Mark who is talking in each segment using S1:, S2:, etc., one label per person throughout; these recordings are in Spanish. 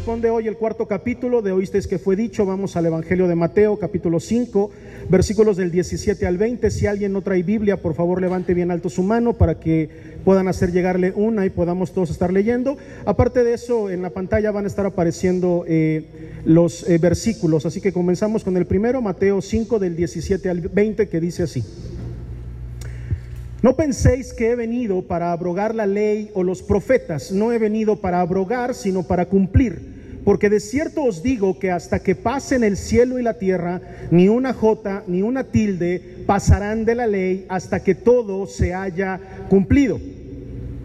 S1: corresponde hoy el cuarto capítulo de Oísteis que fue dicho. Vamos al Evangelio de Mateo, capítulo 5, versículos del 17 al 20. Si alguien no trae Biblia, por favor levante bien alto su mano para que puedan hacer llegarle una y podamos todos estar leyendo. Aparte de eso, en la pantalla van a estar apareciendo eh, los eh, versículos. Así que comenzamos con el primero, Mateo 5, del 17 al 20, que dice así. No penséis que he venido para abrogar la ley o los profetas, no he venido para abrogar, sino para cumplir. Porque de cierto os digo que hasta que pasen el cielo y la tierra, ni una jota ni una tilde pasarán de la ley hasta que todo se haya cumplido.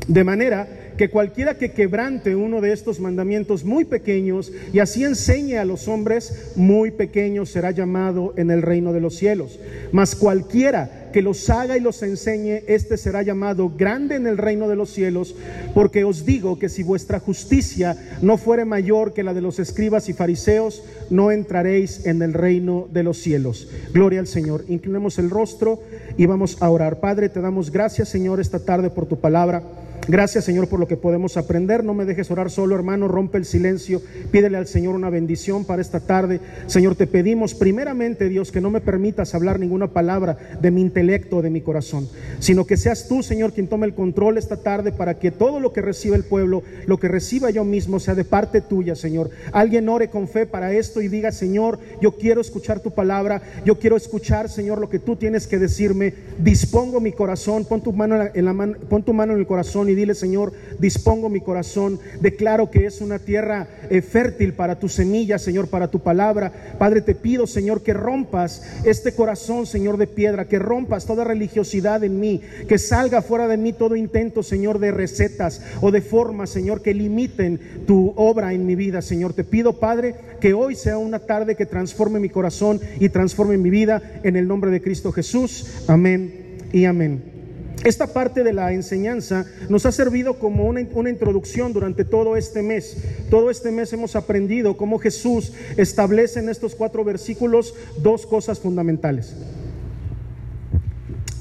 S1: De manera que cualquiera que quebrante uno de estos mandamientos muy pequeños y así enseñe a los hombres, muy pequeño será llamado en el reino de los cielos. Mas cualquiera que los haga y los enseñe, este será llamado grande en el reino de los cielos, porque os digo que si vuestra justicia no fuere mayor que la de los escribas y fariseos, no entraréis en el reino de los cielos. Gloria al Señor. Inclinemos el rostro y vamos a orar. Padre, te damos gracias, Señor, esta tarde por tu palabra. Gracias Señor por lo que podemos aprender. No me dejes orar solo, hermano. Rompe el silencio. Pídele al Señor una bendición para esta tarde. Señor, te pedimos primeramente, Dios, que no me permitas hablar ninguna palabra de mi intelecto o de mi corazón, sino que seas tú, Señor, quien tome el control esta tarde para que todo lo que reciba el pueblo, lo que reciba yo mismo, sea de parte tuya, Señor. Alguien ore con fe para esto y diga, Señor, yo quiero escuchar tu palabra. Yo quiero escuchar, Señor, lo que tú tienes que decirme. Dispongo mi corazón. Pon tu mano en la mano, pon tu mano en el corazón y dile, Señor, dispongo mi corazón, declaro que es una tierra eh, fértil para tu semilla, Señor, para tu palabra. Padre, te pido, Señor, que rompas este corazón, Señor, de piedra, que rompas toda religiosidad en mí, que salga fuera de mí todo intento, Señor, de recetas o de formas, Señor, que limiten tu obra en mi vida, Señor. Te pido, Padre, que hoy sea una tarde que transforme mi corazón y transforme mi vida en el nombre de Cristo Jesús. Amén y amén. Esta parte de la enseñanza nos ha servido como una, introducción durante todo este mes. Todo este mes hemos aprendido cómo Jesús establece en estos cuatro versículos dos cosas fundamentales.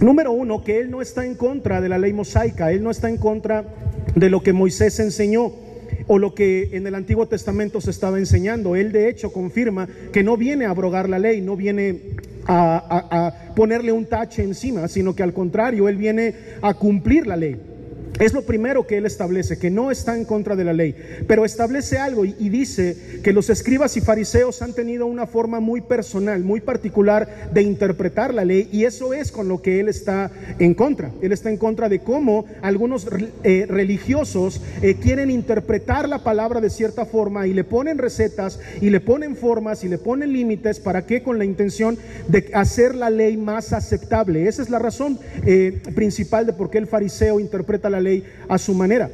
S1: Número uno, que Él no está en contra de la ley mosaica, Él no está en contra de lo que Moisés enseñó o lo que en el Antiguo Testamento se estaba enseñando. Él de hecho confirma que no viene a abrogar la ley, no viene a, ponerle un tache encima, sino que al contrario, Él viene a cumplir la ley. Es lo primero que él establece, que no está en contra de la ley, pero establece algo y, dice que los escribas y fariseos han tenido una forma muy personal, muy particular de interpretar la ley y eso es con lo que él está en contra. Él está en contra de cómo algunos eh, religiosos eh, quieren interpretar la palabra de cierta forma y le ponen recetas y le ponen formas y le ponen límites para que con la intención de hacer la ley más aceptable. Esa es la razón eh, principal de por qué el fariseo interpreta la ley a su manera,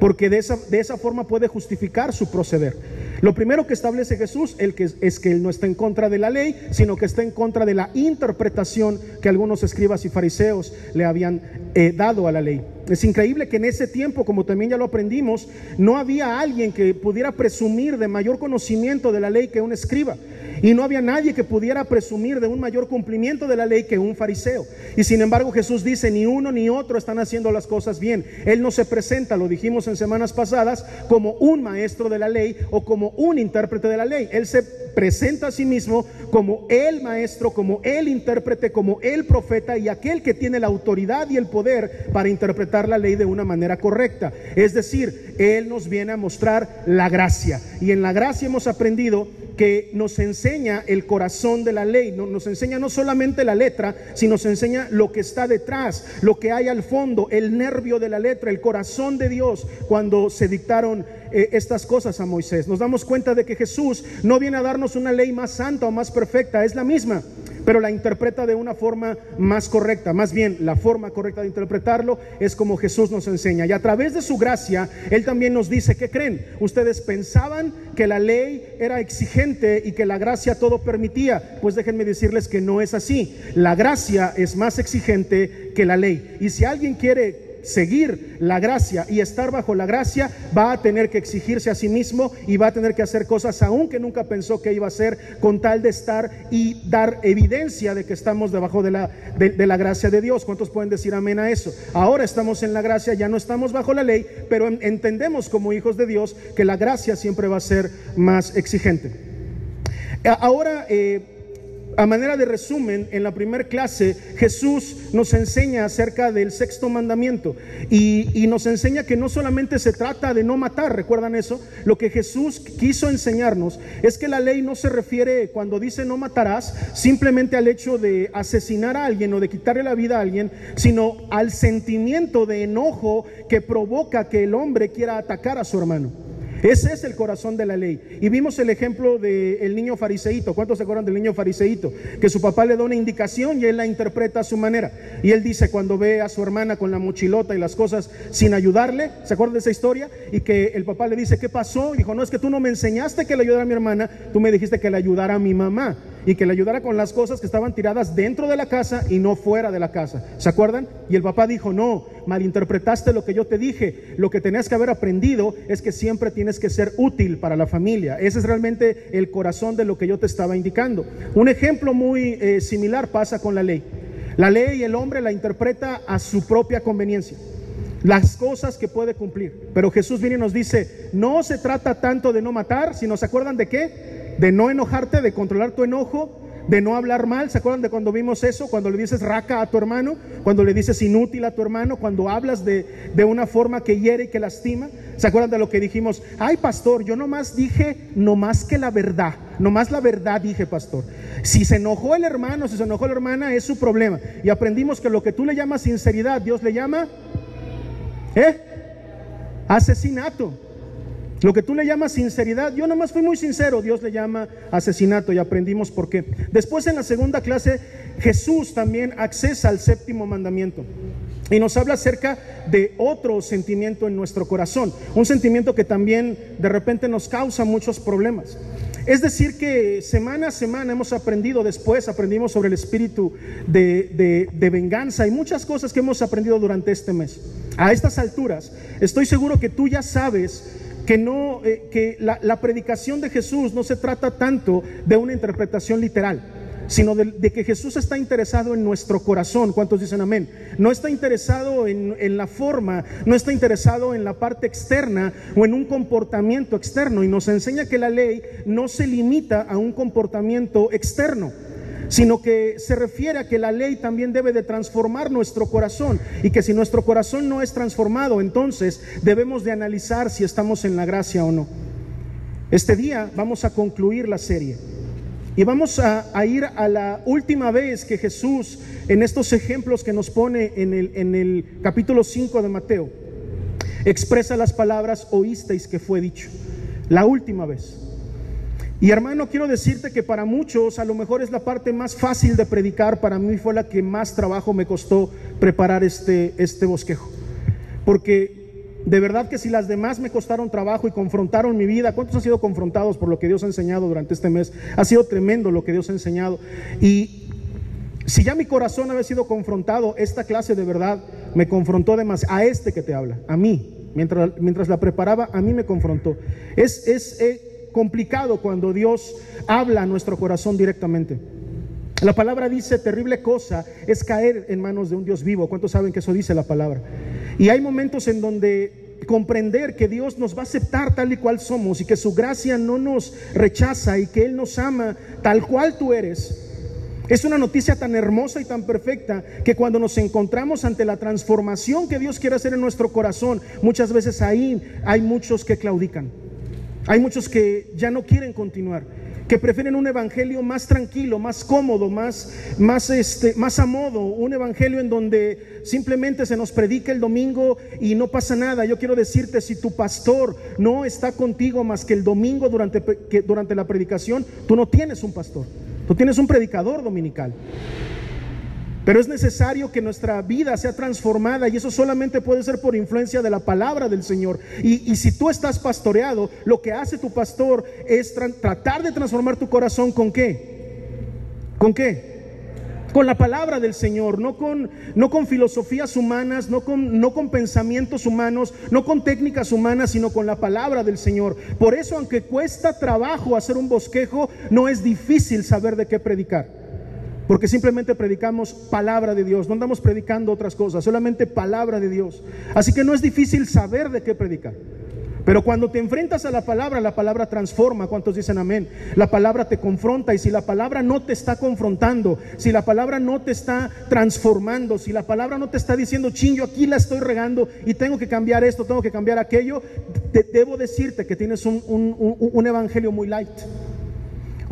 S1: porque de esa, de esa forma puede justificar su proceder. Lo primero que establece Jesús es que él no está en contra de la ley, sino que está en contra de la interpretación que algunos escribas y fariseos le habían eh, dado a la ley. Es increíble que en ese tiempo, como también ya lo aprendimos, no había alguien que pudiera presumir de mayor conocimiento de la ley que un escriba. Y no había nadie que pudiera presumir de un mayor cumplimiento de la ley que un fariseo. Y sin embargo Jesús dice, ni uno ni otro están haciendo las cosas bien. Él no se presenta, lo dijimos en semanas pasadas, como un maestro de la ley o como un intérprete de la ley. Él se presenta a sí mismo como el maestro, como el intérprete, como el profeta y aquel que tiene la autoridad y el poder para interpretar la ley de una manera correcta. Es decir, Él nos viene a mostrar la gracia. Y en la gracia hemos aprendido que nos enseña el corazón de la ley, nos enseña no solamente la letra, sino nos enseña lo que está detrás, lo que hay al fondo, el nervio de la letra, el corazón de Dios cuando se dictaron eh, estas cosas a Moisés. Nos damos cuenta de que Jesús no viene a darnos una ley más santa o más perfecta, es la misma, pero la interpreta de una forma más correcta. Más bien, la forma correcta de interpretarlo es como Jesús nos enseña. Y a través de su gracia, Él también nos dice, ¿qué creen? Ustedes pensaban que la ley era exigente y que la gracia todo permitía. Pues déjenme decirles que no es así. La gracia es más exigente que la ley. Y si alguien quiere seguir la gracia y estar bajo la gracia, va a tener que exigirse a sí mismo y va a tener que hacer cosas aún que nunca pensó que iba a hacer con tal de estar y dar evidencia de que estamos debajo de la, de, la gracia de Dios. ¿Cuántos pueden decir amén a eso? Ahora estamos en la gracia, ya no estamos bajo la ley, pero entendemos como hijos de Dios que la gracia siempre va a ser más exigente. Ahora, eh, a manera de resumen, en la primera clase Jesús nos enseña acerca del sexto mandamiento y, nos enseña que no solamente se trata de no matar, ¿recuerdan eso? Lo que Jesús quiso enseñarnos es que la ley no se refiere cuando dice no matarás simplemente al hecho de asesinar a alguien o de quitarle la vida a alguien, sino al sentimiento de enojo que provoca que el hombre quiera atacar a su hermano. Ese es el corazón de la ley. Y vimos el ejemplo del niño fariseíto. ¿Cuántos se acuerdan del niño fariseíto? Que su papá le da una indicación y él la interpreta a su manera. Y él dice cuando ve a su hermana con la mochilota y las cosas sin ayudarle, ¿se acuerdan de esa historia? Y que el papá le dice, ¿qué pasó? Dijo, no, es que tú no me enseñaste que le ayudara a mi hermana, tú me dijiste que le ayudara a mi mamá y que le ayudara con las cosas que estaban tiradas dentro de la casa y no fuera de la casa. ¿Se acuerdan? Y el papá dijo, no, malinterpretaste lo que yo te dije. Lo que tenías que haber aprendido es que siempre tienes que ser útil para la familia. Ese es realmente el corazón de lo que yo te estaba indicando. Un ejemplo muy eh, similar pasa con la ley. La ley el hombre la interpreta a su propia conveniencia las cosas que puede cumplir. Pero Jesús viene y nos dice, no se trata tanto de no matar, sino se acuerdan de qué? De no enojarte, de controlar tu enojo, de no hablar mal. ¿Se acuerdan de cuando vimos eso? Cuando le dices raca a tu hermano, cuando le dices inútil a tu hermano, cuando hablas de, de una forma que hiere y que lastima. ¿Se acuerdan de lo que dijimos? Ay, pastor, yo nomás dije, nomás que la verdad, nomás la verdad dije, pastor. Si se enojó el hermano, si se enojó la hermana, es su problema. Y aprendimos que lo que tú le llamas sinceridad, Dios le llama, ¿eh? Asesinato. Lo que tú le llamas sinceridad, yo nomás fui muy sincero, Dios le llama asesinato y aprendimos por qué. Después en la segunda clase, Jesús también accesa al séptimo mandamiento y nos habla acerca de otro sentimiento en nuestro corazón, un sentimiento que también de repente nos causa muchos problemas. Es decir, que semana a semana hemos aprendido, después aprendimos sobre el espíritu de, de, venganza y muchas cosas que hemos aprendido durante este mes. A estas alturas, estoy seguro que tú ya sabes que no eh, que la, predicación de Jesús no se trata tanto de una interpretación literal sino de, que Jesús está interesado en nuestro corazón. ¿Cuántos dicen amén? No está interesado en, en, la forma, no está interesado en la parte externa o en un comportamiento externo. Y nos enseña que la ley no se limita a un comportamiento externo sino que se refiere a que la ley también debe de transformar nuestro corazón y que si nuestro corazón no es transformado, entonces debemos de analizar si estamos en la gracia o no. Este día vamos a concluir la serie y vamos a, ir a la última vez que Jesús, en estos ejemplos que nos pone en el, en el capítulo 5 de Mateo, expresa las palabras oísteis que fue dicho. La última vez. Y hermano, quiero decirte que para muchos a lo mejor es la parte más fácil de predicar, para mí fue la que más trabajo me costó preparar este, este bosquejo. Porque de verdad que si las demás me costaron trabajo y confrontaron mi vida, ¿cuántos han sido confrontados por lo que Dios ha enseñado durante este mes? Ha sido tremendo lo que Dios ha enseñado. Y si ya mi corazón había sido confrontado, esta clase de verdad me confrontó demasiado, a este que te habla, a mí, mientras, mientras la preparaba, a mí me confrontó. Es, es, eh, complicado cuando Dios habla a nuestro corazón directamente. La palabra dice, terrible cosa es caer en manos de un Dios vivo. ¿Cuántos saben que eso dice la palabra? Y hay momentos en donde comprender que Dios nos va a aceptar tal y cual somos y que su gracia no nos rechaza y que Él nos ama tal cual tú eres. Es una noticia tan hermosa y tan perfecta que cuando nos encontramos ante la transformación que Dios quiere hacer en nuestro corazón, muchas veces ahí hay muchos que claudican. Hay muchos que ya no quieren continuar, que prefieren un evangelio más tranquilo, más cómodo, más, más, este, más a modo, un evangelio en donde simplemente se nos predica el domingo y no pasa nada. Yo quiero decirte, si tu pastor no está contigo más que el domingo durante, que durante la predicación, tú no tienes un pastor, tú tienes un predicador dominical. Pero es necesario que nuestra vida sea transformada y eso solamente puede ser por influencia de la palabra del Señor. Y, si tú estás pastoreado, lo que hace tu pastor es tratar de transformar tu corazón con qué? ¿Con qué? con la palabra del Señor, no con, no con filosofías humanas, no con, no con pensamientos humanos, no con técnicas humanas, sino con la palabra del Señor. Por eso, aunque cuesta trabajo hacer un bosquejo, no es difícil saber de qué predicar. Porque simplemente predicamos palabra de Dios, no andamos predicando otras cosas, solamente palabra de Dios. Así que no es difícil saber de qué predicar. Pero cuando te enfrentas a la palabra, la palabra transforma. ¿Cuántos dicen amén? La palabra te confronta y si la palabra no te está confrontando, si la palabra no te está transformando, si la palabra no te está diciendo, ching, yo aquí la estoy regando y tengo que cambiar esto, tengo que cambiar aquello, te, debo decirte que tienes un, un, evangelio muy light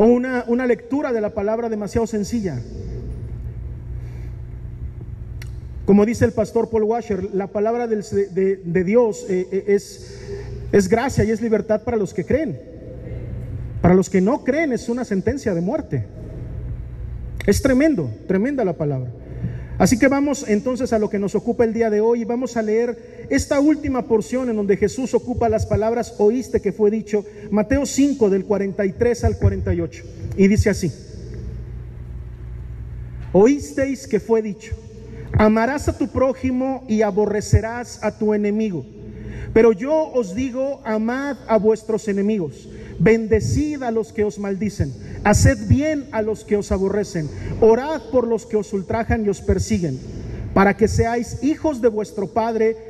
S1: o una, una lectura de la palabra demasiado sencilla. Como dice el pastor Paul Washer, la palabra de, Dios eh, eh, es es gracia y es libertad para los que creen. Para los que no creen es una sentencia de muerte. Es tremendo, tremenda la palabra. Así que vamos entonces a lo que nos ocupa el día de hoy y vamos a leer esta última porción en donde Jesús ocupa las palabras oíste que fue dicho, Mateo 5 del 43 al 48. Y dice así, oísteis que fue dicho, amarás a tu prójimo y aborrecerás a tu enemigo. Pero yo os digo, amad a vuestros enemigos, bendecid a los que os maldicen, haced bien a los que os aborrecen, orad por los que os ultrajan y os persiguen, para que seáis hijos de vuestro Padre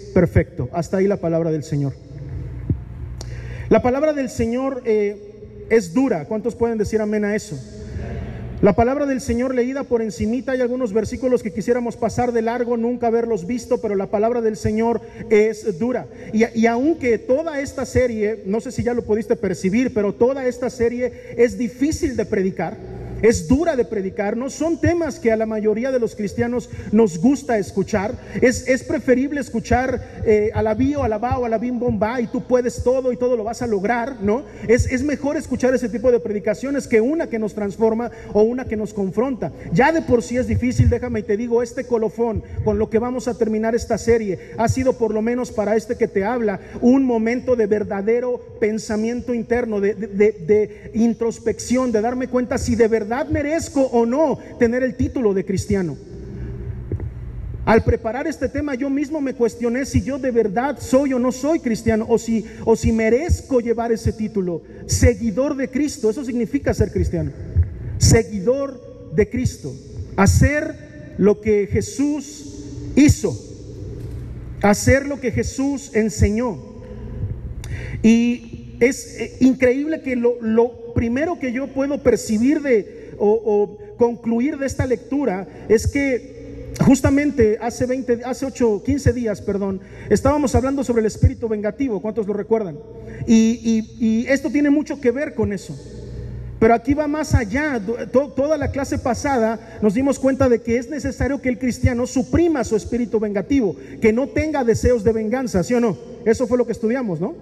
S1: perfecto. Hasta ahí la palabra del Señor. La palabra del Señor eh, es dura. ¿Cuántos pueden decir amén a eso? La palabra del Señor leída por encimita, hay algunos versículos que quisiéramos pasar de largo, nunca haberlos visto, pero la palabra del Señor es dura. Y, y, aunque toda esta serie, no sé si ya lo pudiste percibir, pero toda esta serie es difícil de predicar es dura de predicar, no son temas que a la mayoría de los cristianos nos gusta escuchar. Es, es preferible escuchar eh, a la bio, a la ba o a la bim bomba y tú puedes todo y todo lo vas a lograr, ¿no? Es, es mejor escuchar ese tipo de predicaciones que una que nos transforma o una que nos confronta. Ya de por sí es difícil, déjame y te digo, este colofón con lo que vamos a terminar esta serie ha sido por lo menos para este que te habla un momento de verdadero pensamiento interno, de, de, de introspección, de darme cuenta si de verdad merezco o no tener el título de cristiano. Al preparar este tema yo mismo me cuestioné si yo de verdad soy o no soy cristiano o si, o si merezco llevar ese título. Seguidor de Cristo, eso significa ser cristiano. Seguidor de Cristo. Hacer lo que Jesús hizo. Hacer lo que Jesús enseñó. Y es eh, increíble que lo, lo primero que yo puedo percibir de, o, concluir de esta lectura es que justamente hace 20, hace 8, 15 días, perdón, estábamos hablando sobre el espíritu vengativo, ¿cuántos lo recuerdan? Y, esto tiene mucho que ver con eso. Pero aquí va más allá. Toda la clase pasada nos dimos cuenta de que es necesario que el cristiano suprima su espíritu vengativo, que no tenga deseos de venganza, ¿sí o no? Eso fue lo que estudiamos, ¿no?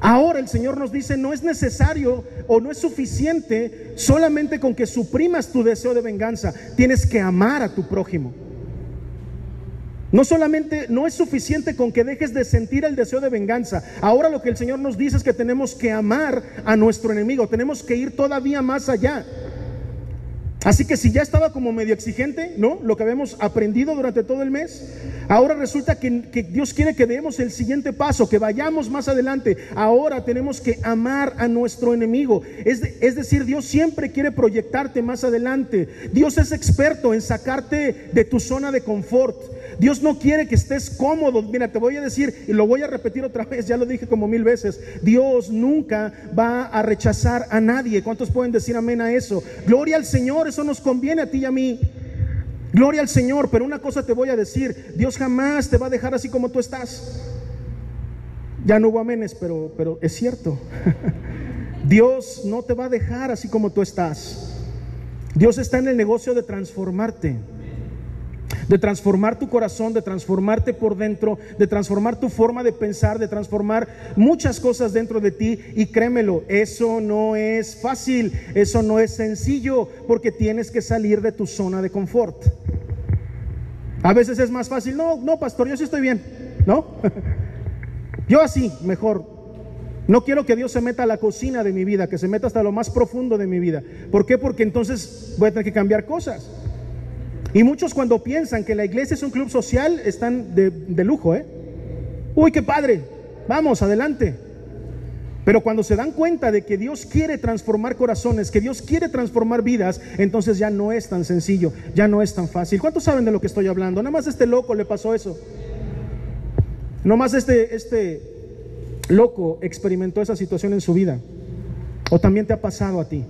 S1: Ahora el Señor nos dice, no es necesario o no es suficiente solamente con que suprimas tu deseo de venganza, tienes que amar a tu prójimo. No solamente, no es suficiente con que dejes de sentir el deseo de venganza. Ahora lo que el Señor nos dice es que tenemos que amar a nuestro enemigo, tenemos que ir todavía más allá. Así que si ya estaba como medio exigente, ¿no? Lo que habíamos aprendido durante todo el mes, ahora resulta que, Dios quiere que demos el siguiente paso, que vayamos más adelante. Ahora tenemos que amar a nuestro enemigo. Es, es decir, Dios siempre quiere proyectarte más adelante. Dios es experto en sacarte de tu zona de confort. Dios no quiere que estés cómodo. Mira, te voy a decir y lo voy a repetir otra vez, ya lo dije como mil veces. Dios nunca va a rechazar a nadie. ¿Cuántos pueden decir amén a eso? Gloria al Señor, eso nos conviene a ti y a mí. Gloria al Señor, pero una cosa te voy a decir, Dios jamás te va a dejar así como tú estás. Ya no hubo amenes, pero, pero es cierto. Dios no te va a dejar así como tú estás. Dios está en el negocio de transformarte. De transformar tu corazón, de transformarte por dentro, de transformar tu forma de pensar, de transformar muchas cosas dentro de ti. Y créemelo, eso no es fácil, eso no es sencillo, porque tienes que salir de tu zona de confort. A veces es más fácil, no, no, pastor, yo sí estoy bien, ¿no? yo así, mejor. No quiero que Dios se meta a la cocina de mi vida, que se meta hasta lo más profundo de mi vida. ¿Por qué? Porque entonces voy a tener que cambiar cosas. Y muchos cuando piensan que la iglesia es un club social, están de, lujo, ¿eh? Uy, qué padre, vamos, adelante. Pero cuando se dan cuenta de que Dios quiere transformar corazones, que Dios quiere transformar vidas, entonces ya no es tan sencillo, ya no es tan fácil. ¿Cuántos saben de lo que estoy hablando? Nada más este loco le pasó eso. Nada más este, este loco experimentó esa situación en su vida. O también te ha pasado a ti.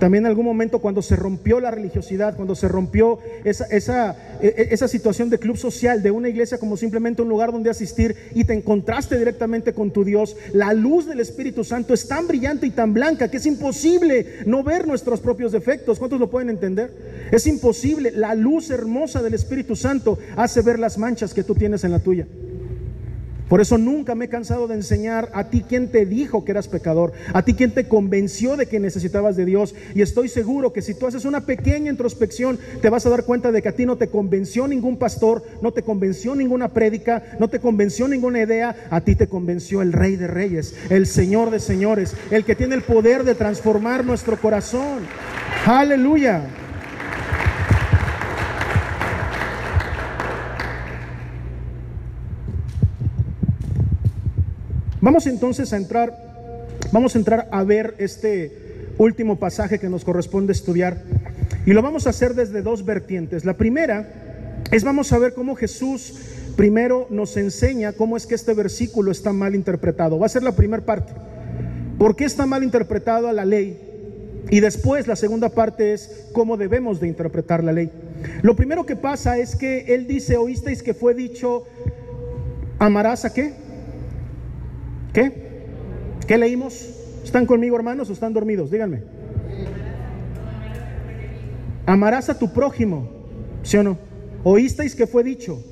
S1: También en algún momento cuando se rompió la religiosidad, cuando se rompió esa, esa, e, e, esa, situación de club social, de una iglesia como simplemente un lugar donde asistir y te encontraste directamente con tu Dios, la luz del Espíritu Santo es tan brillante y tan blanca que es imposible no ver nuestros propios defectos. ¿Cuántos lo pueden entender? Es imposible. La luz hermosa del Espíritu Santo hace ver las manchas que tú tienes en la tuya. Por eso nunca me he cansado de enseñar a ti quien te dijo que eras pecador, a ti quien te convenció de que necesitabas de Dios. Y estoy seguro que si tú haces una pequeña introspección, te vas a dar cuenta de que a ti no te convenció ningún pastor, no te convenció ninguna prédica, no te convenció ninguna idea, a ti te convenció el Rey de Reyes, el Señor de Señores, el que tiene el poder de transformar nuestro corazón. Aleluya. Vamos entonces a entrar, vamos a entrar a ver este último pasaje que nos corresponde estudiar. Y lo vamos a hacer desde dos vertientes. La primera es vamos a ver cómo Jesús primero nos enseña cómo es que este versículo está mal interpretado. Va a ser la primera parte. ¿Por qué está mal interpretado la ley? Y después la segunda parte es cómo debemos de interpretar la ley. Lo primero que pasa es que él dice, oísteis que fue dicho, amarás a qué? ¿Qué? ¿Qué leímos? ¿Están conmigo hermanos o están dormidos? Díganme. Amarás a tu prójimo, ¿sí o no? Oísteis que fue dicho,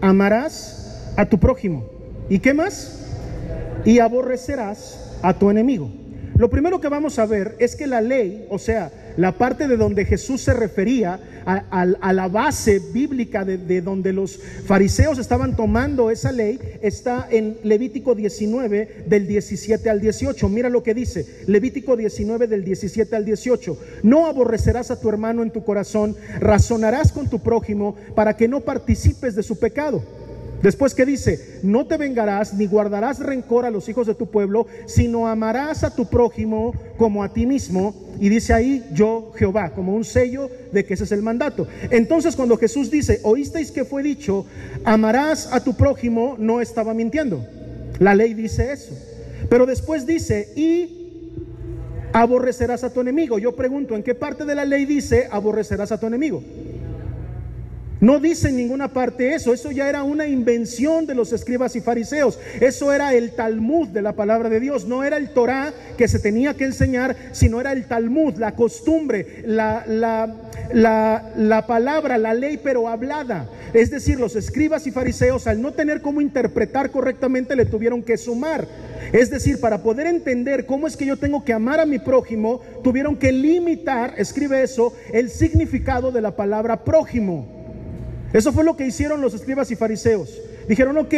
S1: amarás a tu prójimo. ¿Y qué más? Y aborrecerás a tu enemigo. Lo primero que vamos a ver es que la ley, o sea, la parte de donde Jesús se refería a, la base bíblica de, donde los fariseos estaban tomando esa ley, está en Levítico 19 del 17 al 18. Mira lo que dice, Levítico 19 del 17 al 18. No aborrecerás a tu hermano en tu corazón, razonarás con tu prójimo para que no participes de su pecado. Después que dice, no te vengarás ni guardarás rencor a los hijos de tu pueblo, sino amarás a tu prójimo como a ti mismo. Y dice ahí, yo Jehová, como un sello de que ese es el mandato. Entonces cuando Jesús dice, oísteis que fue dicho, amarás a tu prójimo, no estaba mintiendo. La ley dice eso. Pero después dice, y aborrecerás a tu enemigo. Yo pregunto, ¿en qué parte de la ley dice aborrecerás a tu enemigo? No dice en ninguna parte eso, eso ya era una invención de los escribas y fariseos, eso era el Talmud de la palabra de Dios, no era el Torah que se tenía que enseñar, sino era el Talmud, la costumbre, la, la, la palabra, la ley, pero hablada. Es decir, los escribas y fariseos al no tener cómo interpretar correctamente le tuvieron que sumar. Es decir, para poder entender cómo es que yo tengo que amar a mi prójimo, tuvieron que limitar, escribe eso, el significado de la palabra prójimo. Eso fue lo que hicieron los escribas y fariseos. Dijeron, ok,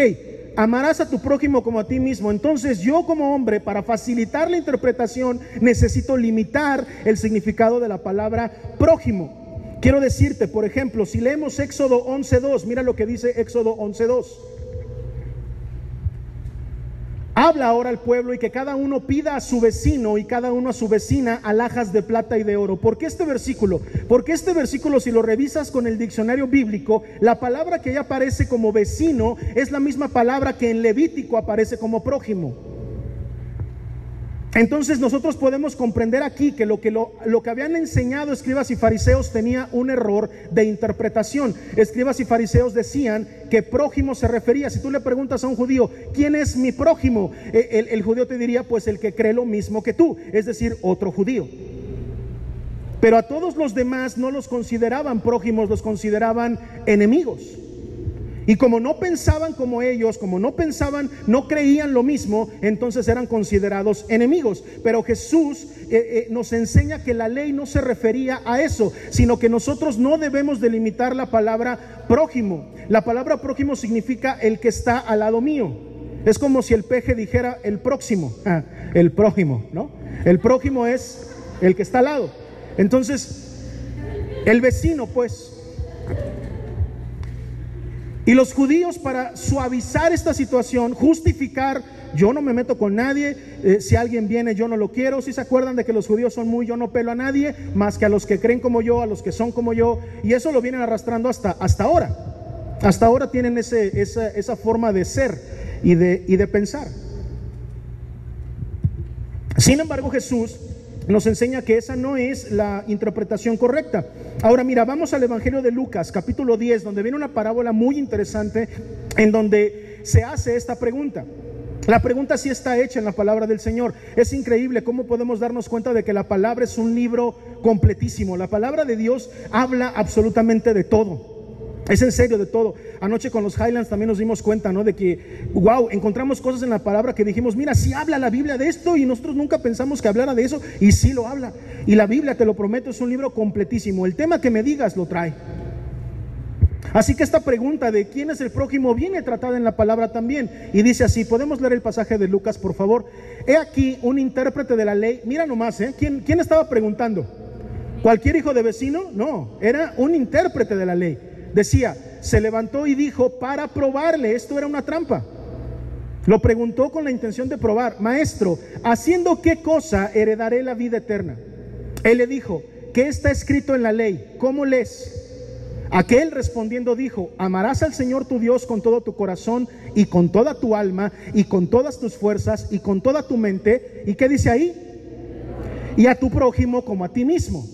S1: amarás a tu prójimo como a ti mismo. Entonces yo como hombre, para facilitar la interpretación, necesito limitar el significado de la palabra prójimo. Quiero decirte, por ejemplo, si leemos Éxodo 11.2, mira lo que dice Éxodo 11.2. Habla ahora al pueblo y que cada uno pida a su vecino y cada uno a su vecina alhajas de plata y de oro. ¿Por qué este versículo? Porque este versículo, si lo revisas con el diccionario bíblico, la palabra que ya aparece como vecino es la misma palabra que en Levítico aparece como prójimo. Entonces nosotros podemos comprender aquí que lo que, lo, que habían enseñado escribas y fariseos tenía un error de interpretación. Escribas y fariseos decían que prójimo se refería. Si tú le preguntas a un judío, ¿quién es mi prójimo? E, el, el judío te diría, pues el que cree lo mismo que tú, es decir, otro judío. Pero a todos los demás no los consideraban prójimos, los consideraban enemigos. Y como no pensaban como ellos, como no pensaban, no creían lo mismo, entonces eran considerados enemigos. Pero Jesús eh, eh, nos enseña que la ley no se refería a eso, sino que nosotros no debemos delimitar la palabra prójimo. La palabra prójimo significa el que está al lado mío. Es como si el peje dijera el próximo, ah, el prójimo, ¿no? El prójimo es el que está al lado. Entonces, el vecino, pues, y los judíos para suavizar esta situación, justificar, yo no me meto con nadie, eh, si alguien viene yo no lo quiero, si se acuerdan de que los judíos son muy yo no pelo a nadie, más que a los que creen como yo, a los que son como yo, y eso lo vienen arrastrando hasta, hasta ahora. Hasta ahora tienen ese, esa, esa forma de ser y de, y de pensar. Sin embargo, Jesús nos enseña que esa no es la interpretación correcta. Ahora mira, vamos al Evangelio de Lucas, capítulo 10, donde viene una parábola muy interesante en donde se hace esta pregunta. La pregunta sí está hecha en la palabra del Señor. Es increíble cómo podemos darnos cuenta de que la palabra es un libro completísimo. La palabra de Dios habla absolutamente de todo. Es en serio de todo. Anoche con los Highlands también nos dimos cuenta, ¿no? De que, wow, encontramos cosas en la palabra que dijimos, mira, sí habla la Biblia de esto y nosotros nunca pensamos que hablara de eso y sí lo habla. Y la Biblia, te lo prometo, es un libro completísimo. El tema que me digas lo trae. Así que esta pregunta de quién es el prójimo viene tratada en la palabra también. Y dice así, podemos leer el pasaje de Lucas, por favor. He aquí un intérprete de la ley. Mira nomás, ¿eh? ¿Quién, quién estaba preguntando? ¿Cualquier hijo de vecino? No, era un intérprete de la ley decía, se levantó y dijo para probarle, esto era una trampa. Lo preguntó con la intención de probar, maestro, ¿haciendo qué cosa heredaré la vida eterna? Él le dijo, ¿qué está escrito en la ley? ¿Cómo lees? Aquel respondiendo dijo, amarás al Señor tu Dios con todo tu corazón y con toda tu alma y con todas tus fuerzas y con toda tu mente. ¿Y qué dice ahí? Y a tu prójimo como a ti mismo.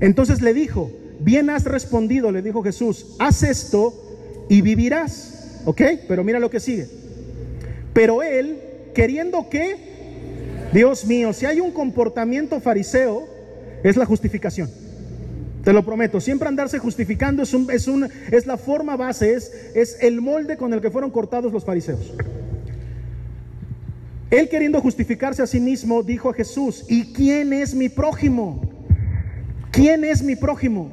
S1: Entonces le dijo, bien has respondido, le dijo Jesús, haz esto y vivirás. ¿Ok? Pero mira lo que sigue. Pero él, queriendo que, Dios mío, si hay un comportamiento fariseo, es la justificación. Te lo prometo, siempre andarse justificando es, un, es, es la forma base, es, es el molde con el que fueron cortados los fariseos. Él queriendo justificarse a sí mismo, dijo a Jesús, ¿y quién es mi prójimo? ¿Quién es mi prójimo?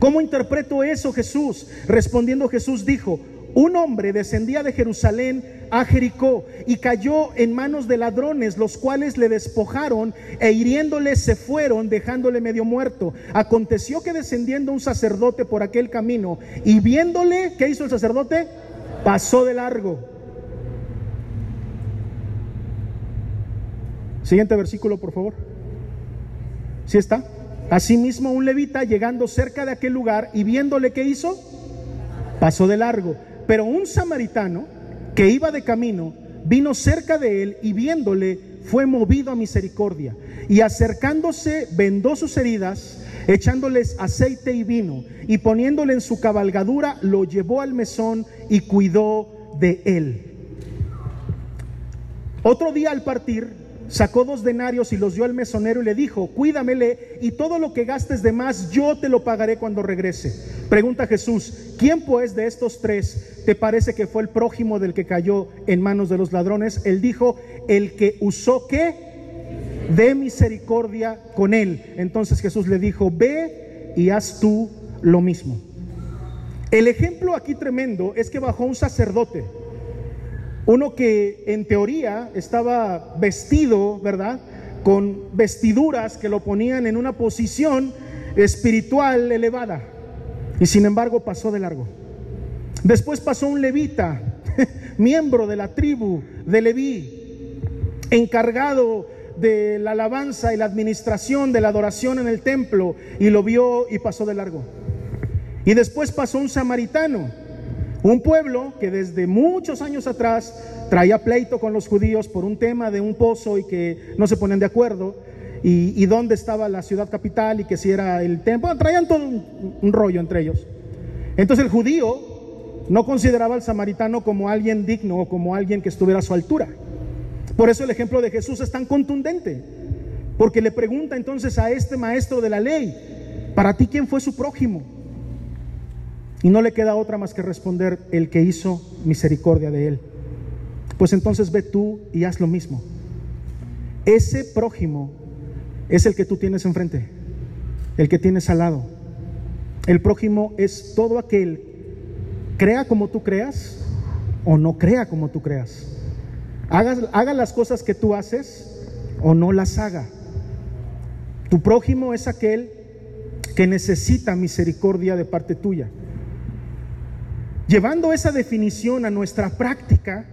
S1: ¿Cómo interpreto eso Jesús? Respondiendo Jesús dijo, un hombre descendía de Jerusalén a Jericó y cayó en manos de ladrones, los cuales le despojaron e hiriéndole se fueron, dejándole medio muerto. Aconteció que descendiendo un sacerdote por aquel camino y viéndole, ¿qué hizo el sacerdote? Pasó de largo. Siguiente versículo, por favor. ¿Sí está? Asimismo, un levita llegando cerca de aquel lugar y viéndole qué hizo, pasó de largo. Pero un samaritano que iba de camino vino cerca de él y viéndole fue movido a misericordia. Y acercándose vendó sus heridas, echándoles aceite y vino, y poniéndole en su cabalgadura, lo llevó al mesón y cuidó de él. Otro día al partir, sacó dos denarios y los dio al mesonero y le dijo, cuídamele y todo lo que gastes de más yo te lo pagaré cuando regrese. Pregunta Jesús, ¿quién pues de estos tres te parece que fue el prójimo del que cayó en manos de los ladrones? Él dijo, el que usó qué? De misericordia con él. Entonces Jesús le dijo, ve y haz tú lo mismo. El ejemplo aquí tremendo es que bajó un sacerdote uno que en teoría estaba vestido, ¿verdad? Con vestiduras que lo ponían en una posición espiritual elevada. Y sin embargo pasó de largo. Después pasó un levita, miembro de la tribu de Leví, encargado de la alabanza y la administración de la adoración en el templo, y lo vio y pasó de largo. Y después pasó un samaritano, un pueblo que desde muchos años atrás traía pleito con los judíos por un tema de un pozo y que no se ponen de acuerdo. Y, dónde estaba la ciudad capital y que si era el templo. Traían todo un, rollo entre ellos. Entonces el judío no consideraba al samaritano como alguien digno o como alguien que estuviera a su altura. Por eso el ejemplo de Jesús es tan contundente. Porque le pregunta entonces a este maestro de la ley, ¿para ti quién fue su prójimo? Y no le queda otra más que responder, el que hizo misericordia de él. Pues entonces ve tú y haz lo mismo. Ese prójimo es el que tú tienes enfrente, el que tienes al lado. El prójimo es todo aquel, crea como tú creas o no crea como tú creas. haga las cosas que tú haces o no las haga. Tu prójimo es aquel que necesita misericordia de parte tuya. Llevando esa definición a nuestra práctica,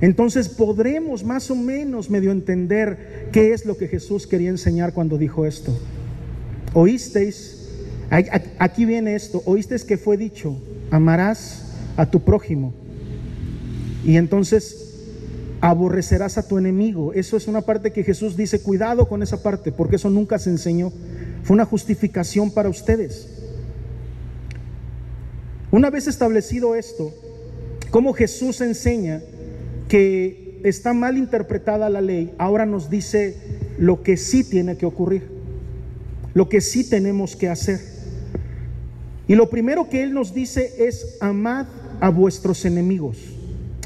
S1: entonces podremos más o menos medio entender qué es lo que Jesús quería enseñar cuando dijo esto. Oísteis, aquí viene esto, oísteis que fue dicho, amarás a tu prójimo. Y entonces aborrecerás a tu enemigo. Eso es una parte que Jesús dice, cuidado con esa parte, porque eso nunca se enseñó. Fue una justificación para ustedes. Una vez establecido esto, como Jesús enseña que está mal interpretada la ley, ahora nos dice lo que sí tiene que ocurrir, lo que sí tenemos que hacer. Y lo primero que Él nos dice es, amad a vuestros enemigos.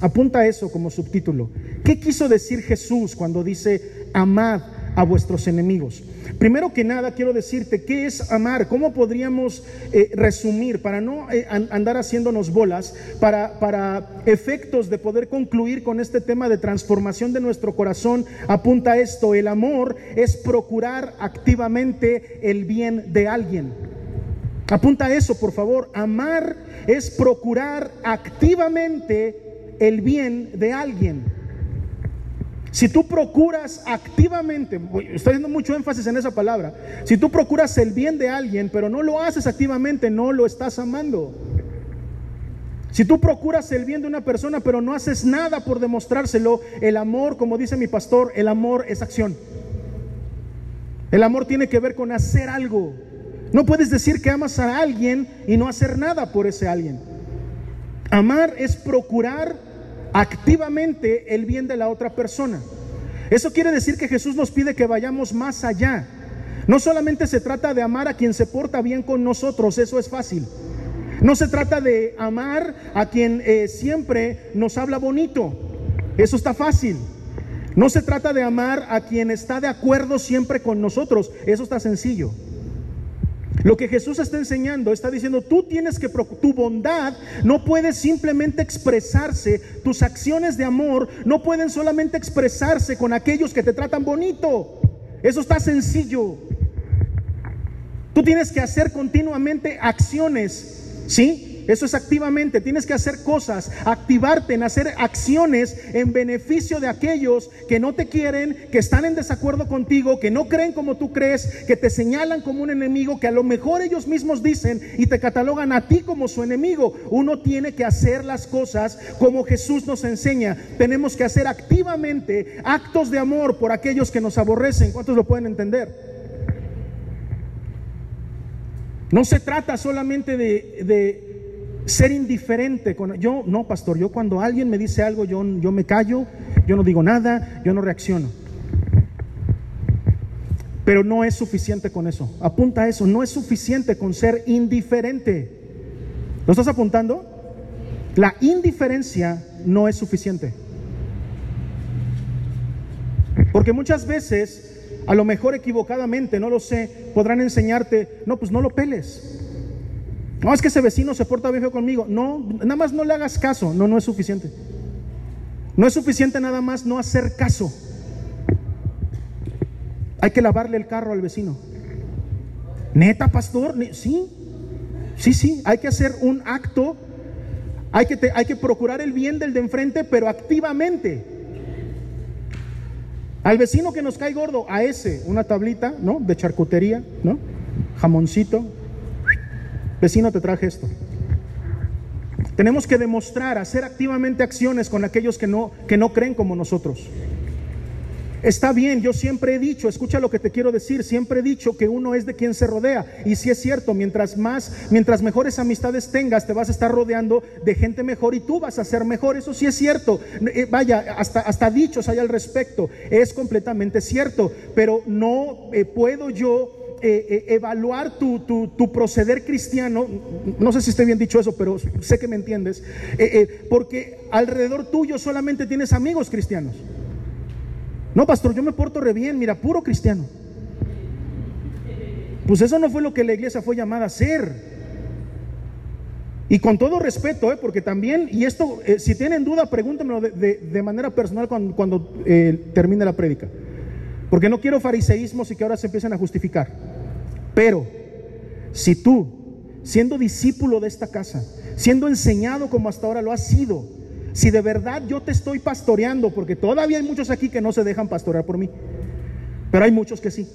S1: Apunta eso como subtítulo. ¿Qué quiso decir Jesús cuando dice amad a vuestros enemigos? Primero que nada quiero decirte qué es amar, cómo podríamos eh, resumir para no eh, andar haciéndonos bolas, para, para efectos de poder concluir con este tema de transformación de nuestro corazón, apunta esto, el amor es procurar activamente el bien de alguien. Apunta eso, por favor, amar es procurar activamente el bien de alguien. Si tú procuras activamente, estoy haciendo mucho énfasis en esa palabra, si tú procuras el bien de alguien, pero no lo haces activamente, no lo estás amando. Si tú procuras el bien de una persona, pero no haces nada por demostrárselo, el amor, como dice mi pastor, el amor es acción. El amor tiene que ver con hacer algo. No puedes decir que amas a alguien y no hacer nada por ese alguien. Amar es procurar activamente el bien de la otra persona. Eso quiere decir que Jesús nos pide que vayamos más allá. No solamente se trata de amar a quien se porta bien con nosotros, eso es fácil. No se trata de amar a quien eh, siempre nos habla bonito, eso está fácil. No se trata de amar a quien está de acuerdo siempre con nosotros, eso está sencillo. Lo que Jesús está enseñando, está diciendo, tú tienes que, tu bondad no puede simplemente expresarse, tus acciones de amor no pueden solamente expresarse con aquellos que te tratan bonito. Eso está sencillo. Tú tienes que hacer continuamente acciones, ¿sí? Eso es activamente. Tienes que hacer cosas, activarte en hacer acciones en beneficio de aquellos que no te quieren, que están en desacuerdo contigo, que no creen como tú crees, que te señalan como un enemigo, que a lo mejor ellos mismos dicen y te catalogan a ti como su enemigo. Uno tiene que hacer las cosas como Jesús nos enseña. Tenemos que hacer activamente actos de amor por aquellos que nos aborrecen. ¿Cuántos lo pueden entender? No se trata solamente de, ser indiferente con yo no pastor yo cuando alguien me dice algo yo, yo me callo yo no digo nada yo no reacciono. Pero no es suficiente con eso. Apunta a eso no es suficiente con ser indiferente. ¿lo estás apuntando? la indiferencia no es suficiente. Porque muchas veces a lo mejor equivocadamente no lo sé podrán enseñarte no pues no lo peles no, es que ese vecino se porta feo conmigo. No, nada más no le hagas caso. No, no es suficiente. No es suficiente nada más no hacer caso. Hay que lavarle el carro al vecino. Neta, pastor, sí, sí, sí. Hay que hacer un acto. Hay que, hay que procurar el bien del de enfrente, pero activamente. Al vecino que nos cae gordo, a ese, una tablita, ¿no? De charcutería, ¿no? Jamoncito, Vecino, te traje esto. Tenemos que demostrar, hacer activamente acciones con aquellos que no, que no creen como nosotros. Está bien, yo siempre he dicho, escucha lo que te quiero decir, siempre he dicho que uno es de quien se rodea. Y si es cierto, mientras más, mientras mejores amistades tengas, te vas a estar rodeando de gente mejor y tú vas a ser mejor. Eso sí es cierto. Eh, vaya, hasta, hasta dichos hay al respecto. Es completamente cierto. Pero no eh, puedo yo eh, evaluar tu, tu, proceder cristiano, no sé si esté bien dicho eso, pero sé que me entiendes, porque alrededor tuyo solamente tienes amigos cristianos. No, pastor, yo me porto re bien, mira, puro cristiano. Pues eso no fue lo que la iglesia fue llamada a ser. Y con todo respeto, ¿eh? porque también, y esto, eh, si tienen duda, pregúntenmelo de, manera personal cuando, eh, termine la prédica. Porque no quiero fariseísmos y que ahora se empiecen a justificar. Pero, si tú, siendo discípulo de esta casa, siendo enseñado como hasta ahora lo has sido, si de verdad yo te estoy pastoreando, porque todavía hay muchos aquí que no se dejan pastorear por mí, pero hay muchos que sí.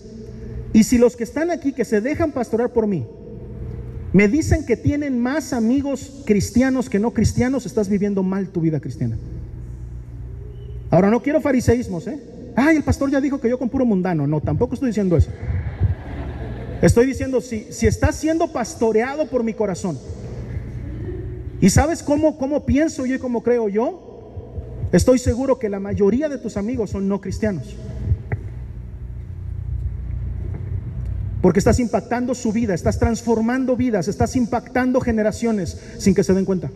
S1: Y si los que están aquí que se dejan pastorear por mí, me dicen que tienen más amigos cristianos que no cristianos, estás viviendo mal tu vida cristiana. Ahora no quiero fariseísmos, ¿eh? Ay, el pastor ya dijo que yo con puro mundano. No, tampoco estoy diciendo eso. Estoy diciendo, si, si estás siendo pastoreado por mi corazón, ¿Y sabes cómo, cómo pienso yo y cómo creo yo? Estoy seguro que la mayoría de tus amigos son no cristianos. Porque estás impactando su vida, estás transformando vidas, estás impactando generaciones sin que se den cuenta.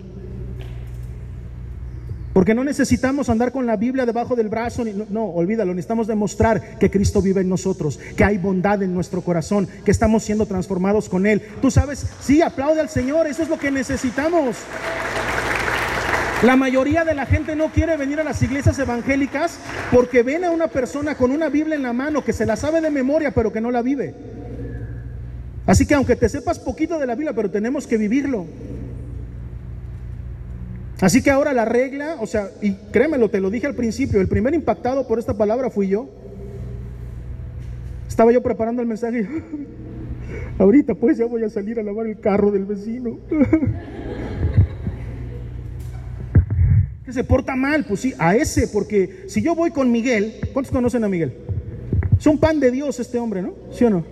S1: Porque no necesitamos andar con la Biblia debajo del brazo, no, no, olvídalo, necesitamos demostrar que Cristo vive en nosotros, que hay bondad en nuestro corazón, que estamos siendo transformados con Él. Tú sabes, sí, aplaude al Señor, eso es lo que necesitamos. La mayoría de la gente no quiere venir a las iglesias evangélicas porque ven a una persona con una Biblia en la mano que se la sabe de memoria pero que no la vive. Así que aunque te sepas poquito de la Biblia, pero tenemos que vivirlo. Así que ahora la regla, o sea, y créemelo, te lo dije al principio, el primer impactado por esta palabra fui yo. Estaba yo preparando el mensaje. Ahorita pues ya voy a salir a lavar el carro del vecino. que se porta mal, pues sí, a ese, porque si yo voy con Miguel, ¿cuántos conocen a Miguel? Es un pan de Dios este hombre, ¿no? ¿Sí o no?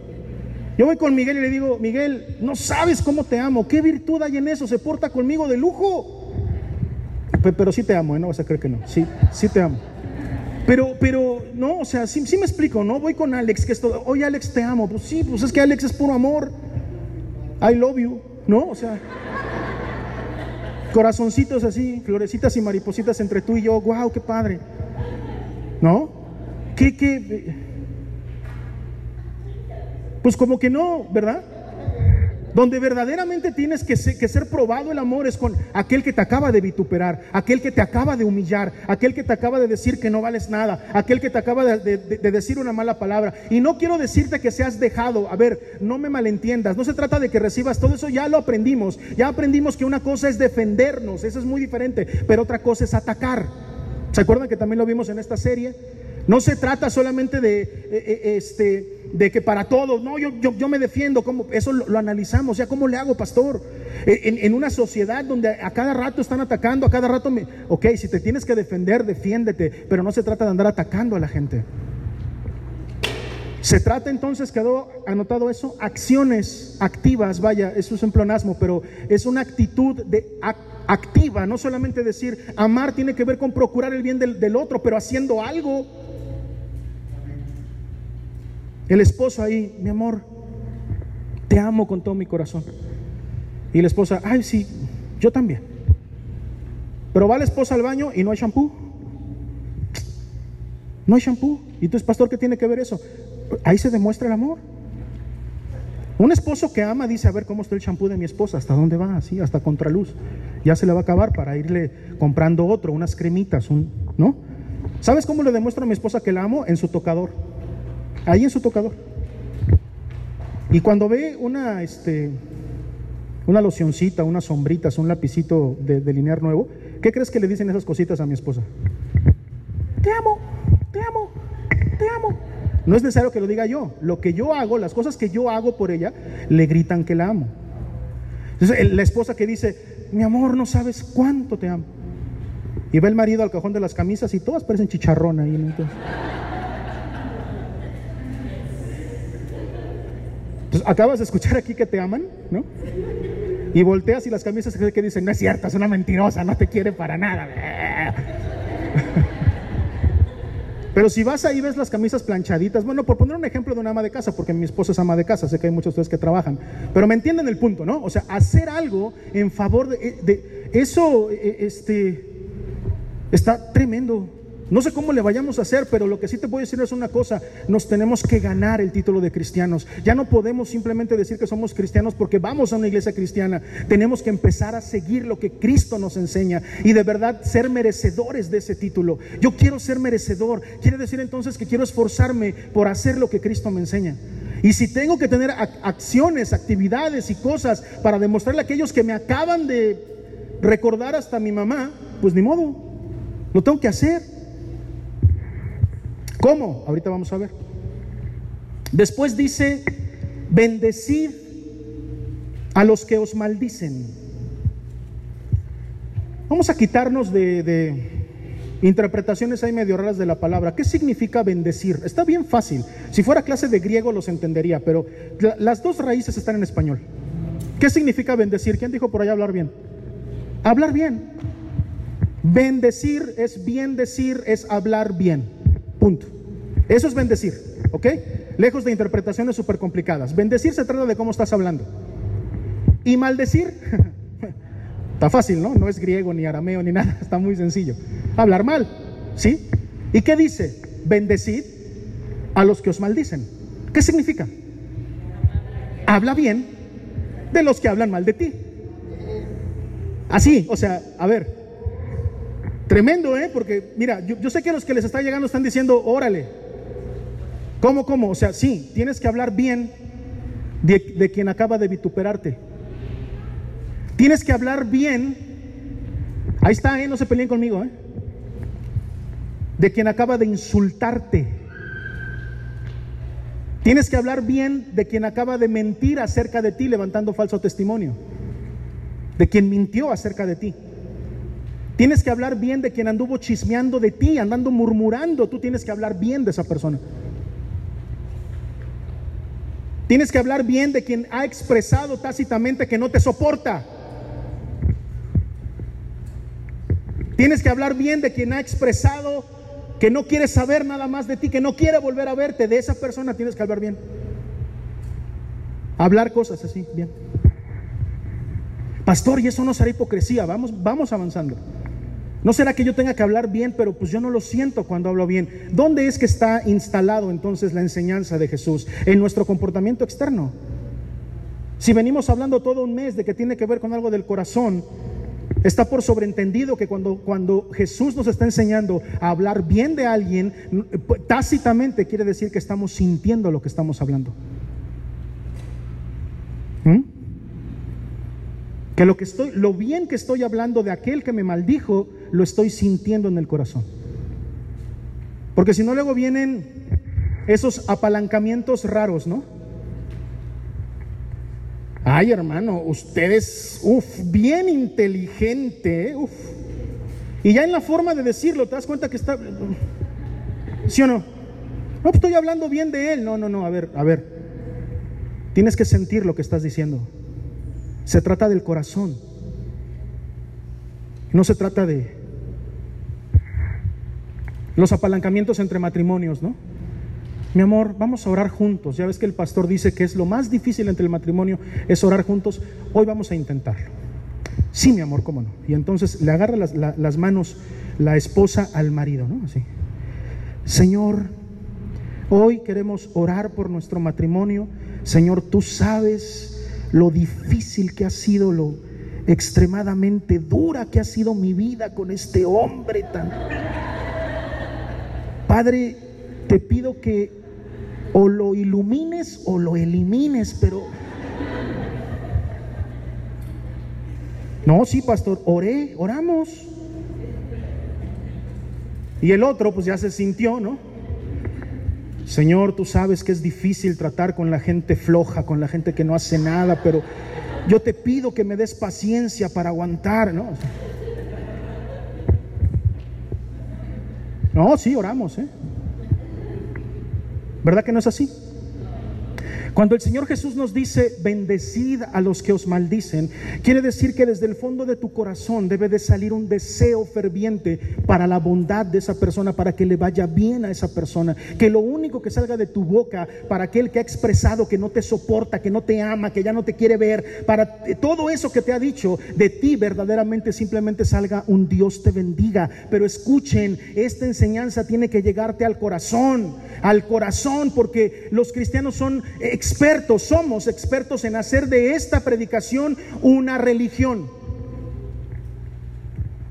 S1: Yo voy con Miguel y le digo, Miguel, no sabes cómo te amo, qué virtud hay en eso, se porta conmigo de lujo. Pero sí te amo, ¿eh? no vas a creer que no. Sí, sí te amo. Pero, pero, no, o sea, sí, me explico, ¿no? Voy con Alex, que esto, oye Alex, te amo. Pues sí, pues es que Alex es puro amor. I love you, ¿no? O sea, corazoncitos así, florecitas y maripositas entre tú y yo. ¡Wow, qué padre! ¿No? ¿Qué, qué? Pues como que no, ¿verdad? Donde verdaderamente tienes que ser, probado el amor es con aquel que te acaba de vituperar, aquel que te acaba de humillar, aquel que te acaba de decir que no vales nada, aquel que te acaba de, de, decir una mala palabra. Y no quiero decirte que seas dejado, a ver, no me malentiendas, no se trata de que recibas todo eso, ya lo aprendimos, ya aprendimos que una cosa es defendernos, eso es muy diferente, pero otra cosa es atacar. ¿Se acuerdan que también lo vimos en esta serie? No se trata solamente de, eh, eh, este, de que para todos, no, yo, yo, me defiendo, como eso lo, analizamos, ya cómo le hago, pastor. En, en, una sociedad donde a cada rato están atacando, a cada rato me... Ok, si te tienes que defender, defiéndete, pero no se trata de andar atacando a la gente. Se trata entonces, quedó anotado eso, acciones activas, vaya, eso es un plonasmo, pero es una actitud de activa, no solamente decir, amar tiene que ver con procurar el bien del, del otro, pero haciendo algo. El esposo ahí, mi amor, te amo con todo mi corazón. Y la esposa, ay, sí, yo también. Pero va la esposa al baño y no hay shampoo. No hay shampoo. Y tú, pastor, ¿qué tiene que ver eso? Ahí se demuestra el amor. Un esposo que ama dice, a ver cómo está el shampoo de mi esposa, hasta dónde va, así, hasta contraluz. Ya se le va a acabar para irle comprando otro, unas cremitas, un, ¿no? ¿Sabes cómo le demuestro a mi esposa que la amo? En su tocador ahí en su tocador. Y cuando ve una, este, una locioncita, unas sombritas, un lapicito de delinear nuevo, ¿qué crees que le dicen esas cositas a mi esposa? Te amo, te amo, te amo. No es necesario que lo diga yo. Lo que yo hago, las cosas que yo hago por ella, le gritan que la amo. Entonces, la esposa que dice, mi amor, no sabes cuánto te amo. Y ve el marido al cajón de las camisas y todas parecen chicharrón ahí. Entonces, Pues acabas de escuchar aquí que te aman, ¿no? Y volteas y las camisas que dicen, no es cierto, es una mentirosa, no te quiere para nada. Pero si vas ahí ves las camisas planchaditas, bueno, por poner un ejemplo de una ama de casa, porque mi esposa es ama de casa, sé que hay muchos de ustedes que trabajan, pero me entienden el punto, ¿no? O sea, hacer algo en favor de, de eso, e, este, está tremendo. No sé cómo le vayamos a hacer, pero lo que sí te puedo decir es una cosa, nos tenemos que ganar el título de cristianos. Ya no podemos simplemente decir que somos cristianos porque vamos a una iglesia cristiana. Tenemos que empezar a seguir lo que Cristo nos enseña y de verdad ser merecedores de ese título. Yo quiero ser merecedor. Quiere decir entonces que quiero esforzarme por hacer lo que Cristo me enseña. Y si tengo que tener acciones, actividades y cosas para demostrarle a aquellos que me acaban de recordar hasta mi mamá, pues ni modo, lo tengo que hacer. ¿Cómo? Ahorita vamos a ver. Después dice, bendecid a los que os maldicen. Vamos a quitarnos de, interpretaciones ahí medio raras de la palabra. ¿Qué significa bendecir? Está bien fácil. Si fuera clase de griego los entendería, pero las dos raíces están en español. ¿Qué significa bendecir? ¿Quién dijo por ahí hablar bien? Hablar bien. Bendecir es bien decir, es hablar bien. Punto. Eso es bendecir, ¿ok? Lejos de interpretaciones súper complicadas. Bendecir se trata de cómo estás hablando. Y maldecir, está fácil, ¿no? No es griego, ni arameo, ni nada, está muy sencillo. Hablar mal, ¿sí? ¿Y qué dice? Bendecid a los que os maldicen. ¿Qué significa? Habla bien de los que hablan mal de ti. Así, o sea, a ver, Tremendo, ¿eh? Porque, mira, yo, sé que los que les está llegando están diciendo, órale. ¿Cómo, cómo? O sea, sí, tienes que hablar bien de, de quien acaba de vituperarte. Tienes que hablar bien. Ahí está, ¿eh? No se peleen conmigo, ¿eh? De quien acaba de insultarte. Tienes que hablar bien de quien acaba de mentir acerca de ti levantando falso testimonio. De quien mintió acerca de ti. Tienes que hablar bien de quien anduvo chismeando de ti, andando murmurando. Tú tienes que hablar bien de esa persona. Tienes que hablar bien de quien ha expresado tácitamente que no te soporta. Tienes que hablar bien de quien ha expresado que no quiere saber nada más de ti, que no quiere volver a verte. De esa persona tienes que hablar bien. Hablar cosas así, bien. Pastor, y eso no será hipocresía. Vamos, vamos avanzando. ¿No será que yo tenga que hablar bien, pero pues yo no lo siento cuando hablo bien? ¿Dónde es que está instalado entonces la enseñanza de Jesús? En nuestro comportamiento externo. Si venimos hablando todo un mes de que tiene que ver con algo del corazón, está por sobreentendido que cuando, cuando Jesús nos está enseñando a hablar bien de alguien, tácitamente quiere decir que estamos sintiendo lo que estamos hablando. ¿Mm? Que lo que estoy, lo bien que estoy hablando de aquel que me maldijo, lo estoy sintiendo en el corazón. Porque si no, luego vienen esos apalancamientos raros, ¿no? Ay, hermano, usted es, uff, bien inteligente, ¿eh? uff. Y ya en la forma de decirlo, te das cuenta que está, ¿sí o no? No, pues estoy hablando bien de él. No, no, no, a ver, a ver. Tienes que sentir lo que estás diciendo. Se trata del corazón. No se trata de los apalancamientos entre matrimonios, ¿no? Mi amor, vamos a orar juntos. Ya ves que el pastor dice que es lo más difícil entre el matrimonio, es orar juntos. Hoy vamos a intentarlo. Sí, mi amor, cómo no. Y entonces le agarra las, las manos la esposa al marido, ¿no? Así. Señor, hoy queremos orar por nuestro matrimonio. Señor, tú sabes lo difícil que ha sido, lo extremadamente dura que ha sido mi vida con este hombre tan... Padre, te pido que o lo ilumines o lo elimines, pero... No, sí, pastor, oré, oramos. Y el otro pues ya se sintió, ¿no? Señor, tú sabes que es difícil tratar con la gente floja, con la gente que no hace nada, pero yo te pido que me des paciencia para aguantar, ¿no? No, sí, oramos, ¿eh? ¿Verdad que no es así? Cuando el Señor Jesús nos dice, bendecid a los que os maldicen, quiere decir que desde el fondo de tu corazón debe de salir un deseo ferviente para la bondad de esa persona, para que le vaya bien a esa persona. Que lo único que salga de tu boca para aquel que ha expresado que no te soporta, que no te ama, que ya no te quiere ver, para todo eso que te ha dicho de ti verdaderamente simplemente salga un Dios te bendiga. Pero escuchen, esta enseñanza tiene que llegarte al corazón, al corazón, porque los cristianos son expertos, somos expertos en hacer de esta predicación una religión.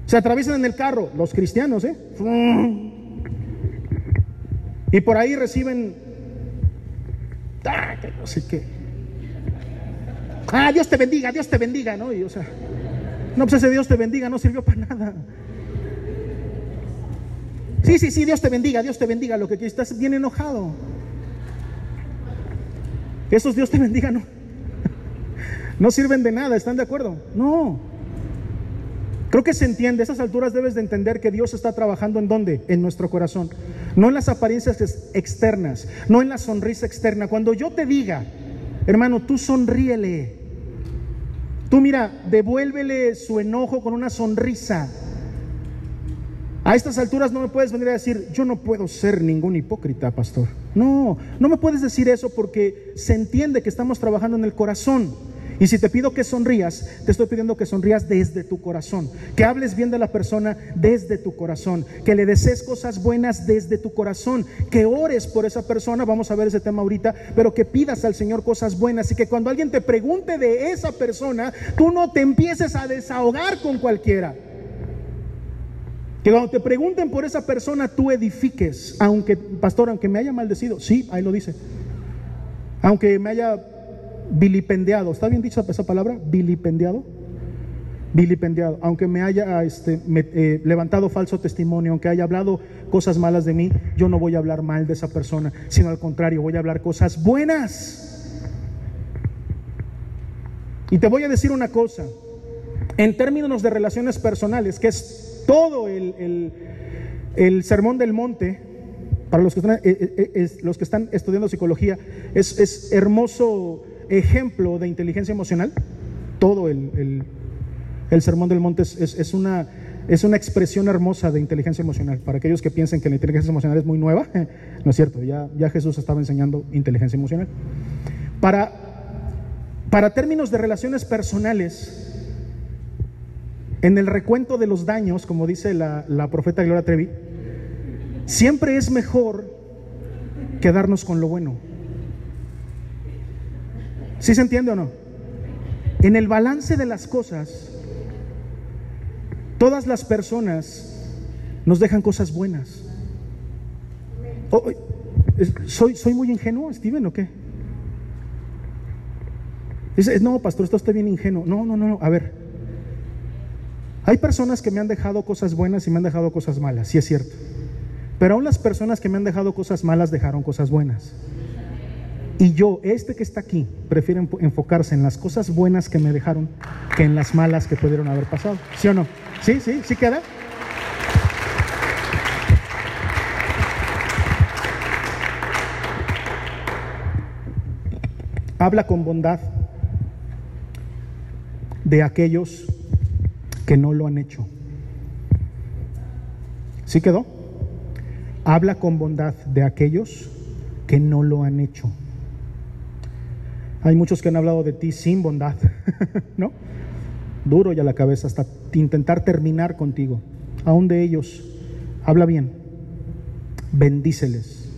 S1: Se atraviesan en el carro, los cristianos, ¿eh? Y por ahí reciben, ah, no sé qué. Ah, Dios te bendiga, Dios te bendiga, ¿no? Y o sea, no, pues ese Dios te bendiga no sirvió para nada. Sí, sí, sí, Dios te bendiga, Dios te bendiga, lo que estás bien enojado. Esos Dios te bendiga, no. No sirven de nada, ¿están de acuerdo? No. Creo que se entiende, a esas alturas debes de entender que Dios está trabajando en dónde? En nuestro corazón. No en las apariencias externas, no en la sonrisa externa. Cuando yo te diga, hermano, tú sonríele. Tú mira, devuélvele su enojo con una sonrisa. A estas alturas no me puedes venir a decir, yo no puedo ser ningún hipócrita, pastor. No, no me puedes decir eso porque se entiende que estamos trabajando en el corazón. Y si te pido que sonrías, te estoy pidiendo que sonrías desde tu corazón, que hables bien de la persona desde tu corazón, que le desees cosas buenas desde tu corazón, que ores por esa persona, vamos a ver ese tema ahorita, pero que pidas al Señor cosas buenas y que cuando alguien te pregunte de esa persona, tú no te empieces a desahogar con cualquiera. Que cuando te pregunten por esa persona, tú edifiques, aunque, pastor, aunque me haya maldecido, sí, ahí lo dice. Aunque me haya vilipendiado, ¿está bien dicha esa palabra? Vilipendiado. Vilipendiado, aunque me haya este, eh, levantado falso testimonio, aunque haya hablado cosas malas de mí, yo no voy a hablar mal de esa persona, sino al contrario, voy a hablar cosas buenas. Y te voy a decir una cosa, en términos de relaciones personales, que es todo el, sermón del monte, para los que están, eh, eh, eh, los que están estudiando psicología, es, hermoso ejemplo de inteligencia emocional. Todo el, sermón del monte es, una, es una expresión hermosa de inteligencia emocional. Para aquellos que piensen que la inteligencia emocional es muy nueva, no es cierto, ya, ya Jesús estaba enseñando inteligencia emocional. Para, para términos de relaciones personales, en el recuento de los daños, como dice la, profeta Gloria Trevi, siempre es mejor quedarnos con lo bueno. ¿Sí se entiende o no? En el balance de las cosas, todas las personas nos dejan cosas buenas. Oh, ¿soy, ¿Soy muy ingenuo, Steven, o qué? Dice, no, pastor, está bien ingenuo. No, no, no, a ver. Hay personas que me han dejado cosas buenas y me han dejado cosas malas, sí es cierto. Pero aún las personas que me han dejado cosas malas dejaron cosas buenas. Y yo, este que está aquí, prefiero enfocarse en las cosas buenas que me dejaron que en las malas que pudieron haber pasado. ¿Sí o no? ¿Sí? ¿Sí? ¿Sí queda? Habla con bondad de aquellos que no lo han hecho. ¿Sí quedó? Habla con bondad de aquellos que no lo han hecho. Hay muchos que han hablado de ti sin bondad, ¿no? Duro ya la cabeza hasta intentar terminar contigo. Aún de ellos, habla bien, bendíceles.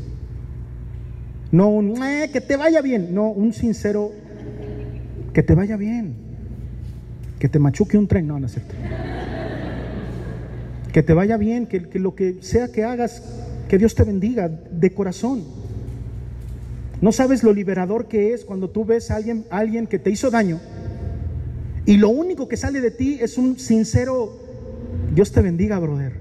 S1: No un eh, que te vaya bien, no, un sincero que te vaya bien que te machuque un tren, no, no es cierto. Que te vaya bien, que, lo que sea que hagas, que Dios te bendiga de corazón. No sabes lo liberador que es cuando tú ves a alguien, alguien que te hizo daño y lo único que sale de ti es un sincero, Dios te bendiga, brother.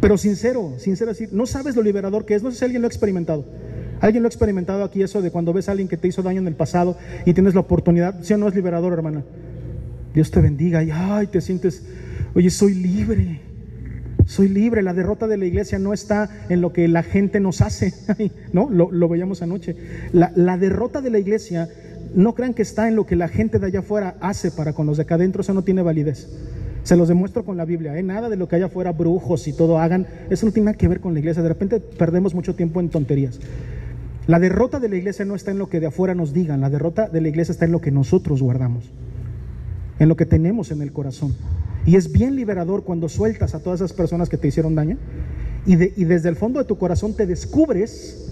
S1: Pero sincero, sincero decir, no sabes lo liberador que es, no sé si alguien lo ha experimentado. ¿Alguien lo ha experimentado aquí eso de cuando ves a alguien que te hizo daño en el pasado y tienes la oportunidad? ¿Sí o no es liberador, hermana? Dios te bendiga y ay, te sientes, oye, soy libre, Soy libre. La derrota de la iglesia no está en lo que la gente nos hace. ¿No? Lo, veíamos anoche. La, la, derrota de la iglesia, no crean que está en lo que la gente de allá afuera hace para con los de acá adentro. Eso no tiene validez. Se los demuestro con la Biblia. ¿eh? Nada de lo que allá afuera brujos y todo hagan. Eso no tiene nada que ver con la iglesia. De repente perdemos mucho tiempo en tonterías. La derrota de la iglesia no está en lo que de afuera nos digan. La derrota de la iglesia está en lo que nosotros guardamos. En lo que tenemos en el corazón. Y es bien liberador cuando sueltas a todas esas personas que te hicieron daño y, desde el fondo de tu corazón te descubres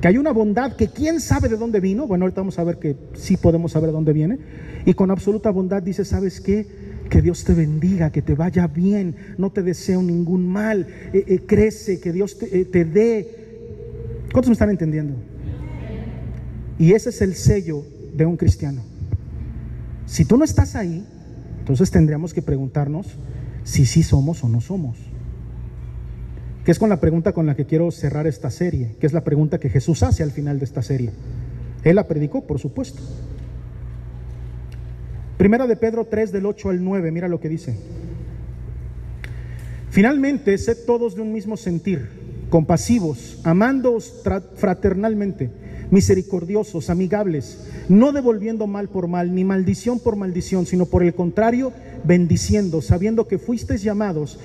S1: que hay una bondad que quién sabe de dónde vino. Bueno, ahorita vamos a ver que sí podemos saber de dónde viene. Y con absoluta bondad dices, ¿sabes qué? Que Dios te bendiga, que te vaya bien, no te deseo ningún mal, eh, eh, crece, que Dios te, eh, te dé. ¿Cuántos me están entendiendo? Y ese es el sello de un cristiano. Si tú no estás ahí, entonces tendríamos que preguntarnos si sí somos o no somos. Que es con la pregunta con la que quiero cerrar esta serie, que es la pregunta que Jesús hace al final de esta serie. Él la predicó, por supuesto. Primera de Pedro 3 del 8 al 9, mira lo que dice. Finalmente, sed todos de un mismo sentir, compasivos, amándoos fraternalmente misericordiosos, amigables, no devolviendo mal por mal, ni maldición por maldición, sino por el contrario, bendiciendo, sabiendo que fuisteis llamados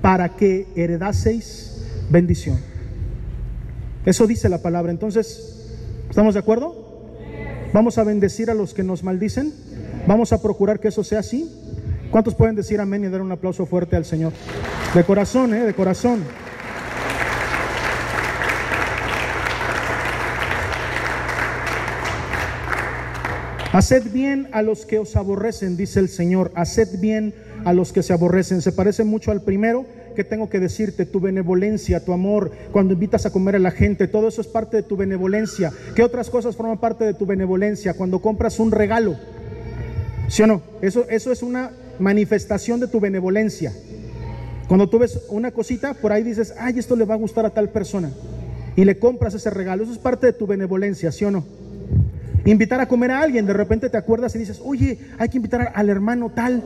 S1: para que heredaseis bendición. Eso dice la palabra. Entonces, ¿estamos de acuerdo? ¿Vamos a bendecir a los que nos maldicen? ¿Vamos a procurar que eso sea así? ¿Cuántos pueden decir amén y dar un aplauso fuerte al Señor? De corazón, ¿eh? De corazón. Haced bien a los que os aborrecen, dice el Señor. Haced bien a los que se aborrecen. Se parece mucho al primero que tengo que decirte, tu benevolencia, tu amor, cuando invitas a comer a la gente, todo eso es parte de tu benevolencia. ¿Qué otras cosas forman parte de tu benevolencia? Cuando compras un regalo, ¿sí o no? Eso, eso es una manifestación de tu benevolencia. Cuando tú ves una cosita, por ahí dices, ay, esto le va a gustar a tal persona. Y le compras ese regalo. Eso es parte de tu benevolencia, ¿sí o no? Invitar a comer a alguien, de repente te acuerdas y dices, oye, hay que invitar al hermano tal.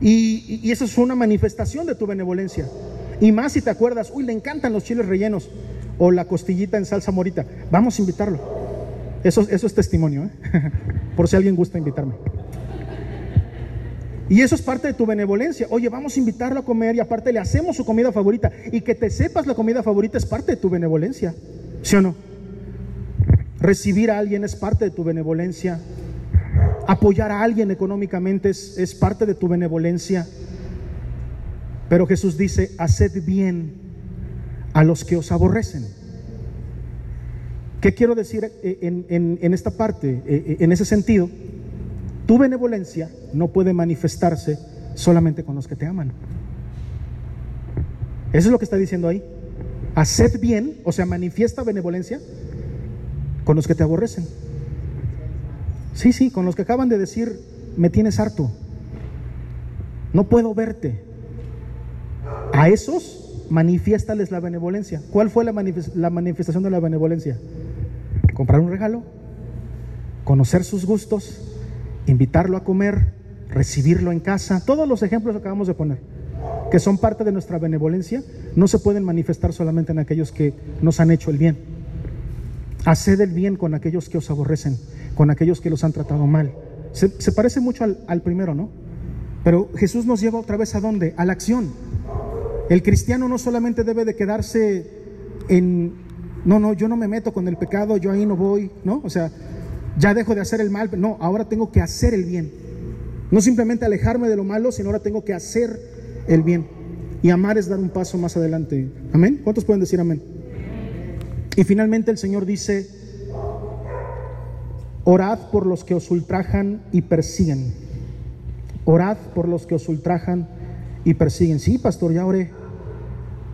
S1: Y, eso es una manifestación de tu benevolencia. Y más si te acuerdas, uy, le encantan los chiles rellenos o la costillita en salsa morita. Vamos a invitarlo. Eso, eso es testimonio, ¿eh? por si alguien gusta invitarme. Y eso es parte de tu benevolencia. Oye, vamos a invitarlo a comer y aparte le hacemos su comida favorita. Y que te sepas la comida favorita es parte de tu benevolencia. ¿Sí o no? Recibir a alguien es parte de tu benevolencia. Apoyar a alguien económicamente es, parte de tu benevolencia. Pero Jesús dice, haced bien a los que os aborrecen. ¿Qué quiero decir en, en esta parte? E, e, en ese sentido, tu benevolencia no puede manifestarse solamente con los que te aman. Eso es lo que está diciendo ahí. Haced bien, o sea, manifiesta benevolencia con los que te aborrecen. Sí, sí, con los que acaban de decir, me tienes harto. No puedo verte. A esos manifiéstales la benevolencia. ¿Cuál fue la, manifestación de la benevolencia? Comprar un regalo, conocer sus gustos, invitarlo a comer, recibirlo en casa. Todos los ejemplos que acabamos de poner, que son parte de nuestra benevolencia, no se pueden manifestar solamente en aquellos que nos han hecho el bien. Haced el bien con aquellos que os aborrecen, con aquellos que los han tratado mal. Se, parece mucho al, primero, ¿no? Pero Jesús nos lleva otra vez a dónde? A la acción. El cristiano no solamente debe de quedarse en, no, no, yo no me meto con el pecado, yo ahí no voy, ¿no? O sea, ya dejo de hacer el mal, no, ahora tengo que hacer el bien. No simplemente alejarme de lo malo, sino ahora tengo que hacer el bien. Y amar es dar un paso más adelante. Amén. ¿Cuántos pueden decir amén? Y finalmente el Señor dice, orad por los que os ultrajan y persiguen. Orad por los que os ultrajan y persiguen. Sí, pastor, ya oré.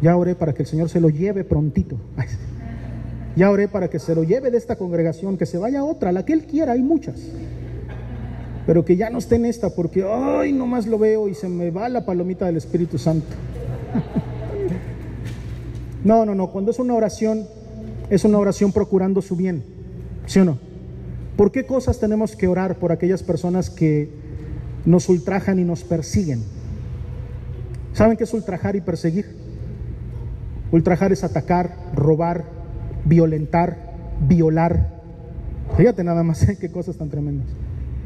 S1: Ya oré para que el Señor se lo lleve prontito. Ya oré para que se lo lleve de esta congregación, que se vaya a otra, la que Él quiera, hay muchas. Pero que ya no esté en esta, porque, ay, nomás lo veo y se me va la palomita del Espíritu Santo. No, no, no, cuando es una oración es una oración procurando su bien, ¿sí o no? ¿Por qué cosas tenemos que orar por aquellas personas que nos ultrajan y nos persiguen? ¿Saben qué es ultrajar y perseguir? Ultrajar es atacar, robar, violentar, violar. Fíjate nada más qué cosas tan tremendas.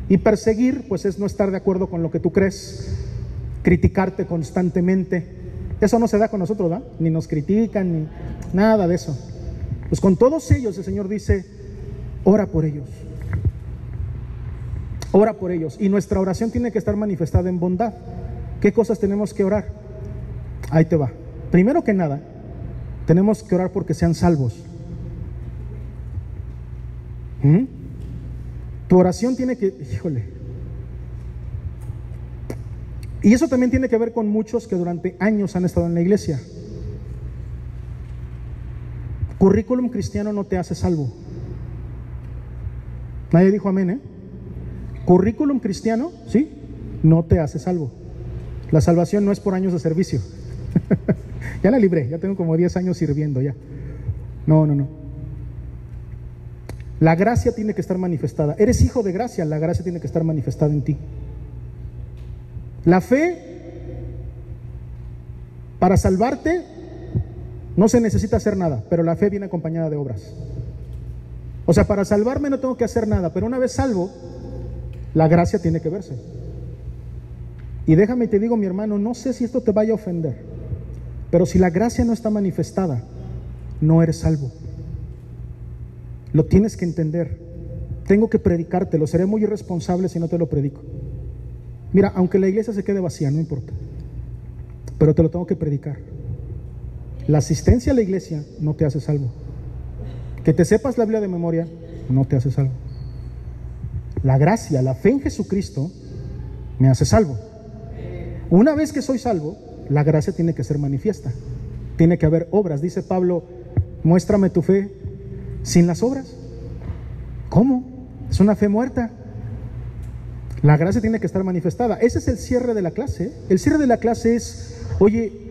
S1: Y perseguir, pues es no estar de acuerdo con lo que tú crees, criticarte constantemente. Eso no se da con nosotros, ¿verdad? Ni nos critican, ni nada de eso. Pues con todos ellos el Señor dice, ora por ellos. Ora por ellos. Y nuestra oración tiene que estar manifestada en bondad. ¿Qué cosas tenemos que orar? Ahí te va. Primero que nada, tenemos que orar porque sean salvos. ¿Mm? Tu oración tiene que, híjole. Y eso también tiene que ver con muchos que durante años han estado en la iglesia. Currículum cristiano no te hace salvo. Nadie dijo amén, ¿eh? Currículum cristiano, ¿sí? No te hace salvo. La salvación no es por años de servicio. ya la libré, ya tengo como 10 años sirviendo ya. No, no, no. La gracia tiene que estar manifestada. Eres hijo de gracia, la gracia tiene que estar manifestada en ti. La fe, para salvarte, no se necesita hacer nada, pero la fe viene acompañada de obras. O sea, para salvarme no tengo que hacer nada, pero una vez salvo, la gracia tiene que verse. Y déjame te digo, mi hermano, no sé si esto te vaya a ofender, pero si la gracia no está manifestada, no eres salvo. Lo tienes que entender. Tengo que predicártelo. Seré muy irresponsable si no te lo predico. Mira, aunque la iglesia se quede vacía, no importa. Pero te lo tengo que predicar. La asistencia a la iglesia no te hace salvo. Que te sepas la Biblia de memoria no te hace salvo. La gracia, la fe en Jesucristo me hace salvo. Una vez que soy salvo, la gracia tiene que ser manifiesta. Tiene que haber obras. Dice Pablo, muéstrame tu fe sin las obras. ¿Cómo? Es una fe muerta. La gracia tiene que estar manifestada. Ese es el cierre de la clase. El cierre de la clase es, oye,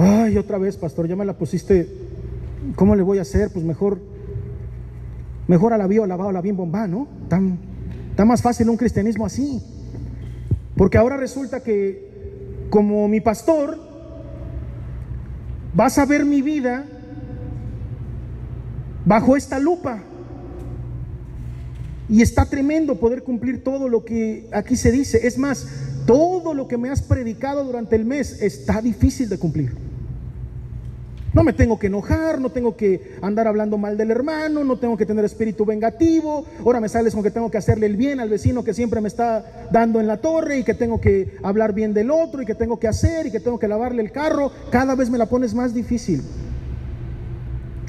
S1: ay, otra vez, pastor, ya me la pusiste, ¿cómo le voy a hacer? Pues mejor, mejor a la bio, lavado, la bien bomba, ¿no? Tan, tan más fácil un cristianismo así. Porque ahora resulta que, como mi pastor, vas a ver mi vida bajo esta lupa. Y está tremendo poder cumplir todo lo que aquí se dice. Es más, todo lo que me has predicado durante el mes está difícil de cumplir. No me tengo que enojar, no tengo que andar hablando mal del hermano, no tengo que tener espíritu vengativo. Ahora me sales con que tengo que hacerle el bien al vecino que siempre me está dando en la torre y que tengo que hablar bien del otro y que tengo que hacer y que tengo que lavarle el carro. Cada vez me la pones más difícil.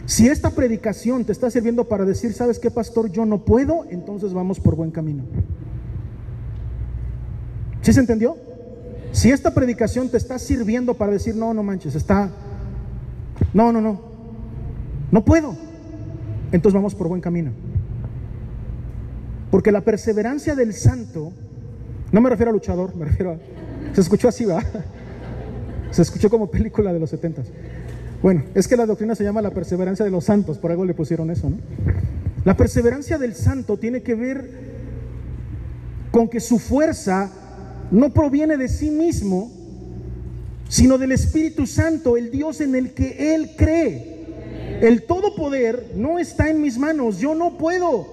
S1: Si esta predicación te está sirviendo para decir, ¿sabes qué, pastor? Yo no puedo, entonces vamos por buen camino. ¿Sí se entendió? Si esta predicación te está sirviendo para decir, no, no manches, está... No, no, no. No puedo. Entonces vamos por buen camino. Porque la perseverancia del santo, no me refiero a luchador, me refiero a... Se escuchó así, ¿va? Se escuchó como película de los setentas. Bueno, es que la doctrina se llama la perseverancia de los santos, por algo le pusieron eso, ¿no? La perseverancia del santo tiene que ver con que su fuerza no proviene de sí mismo, sino del Espíritu Santo, el Dios en el que Él cree. El todo poder no está en mis manos, yo no puedo,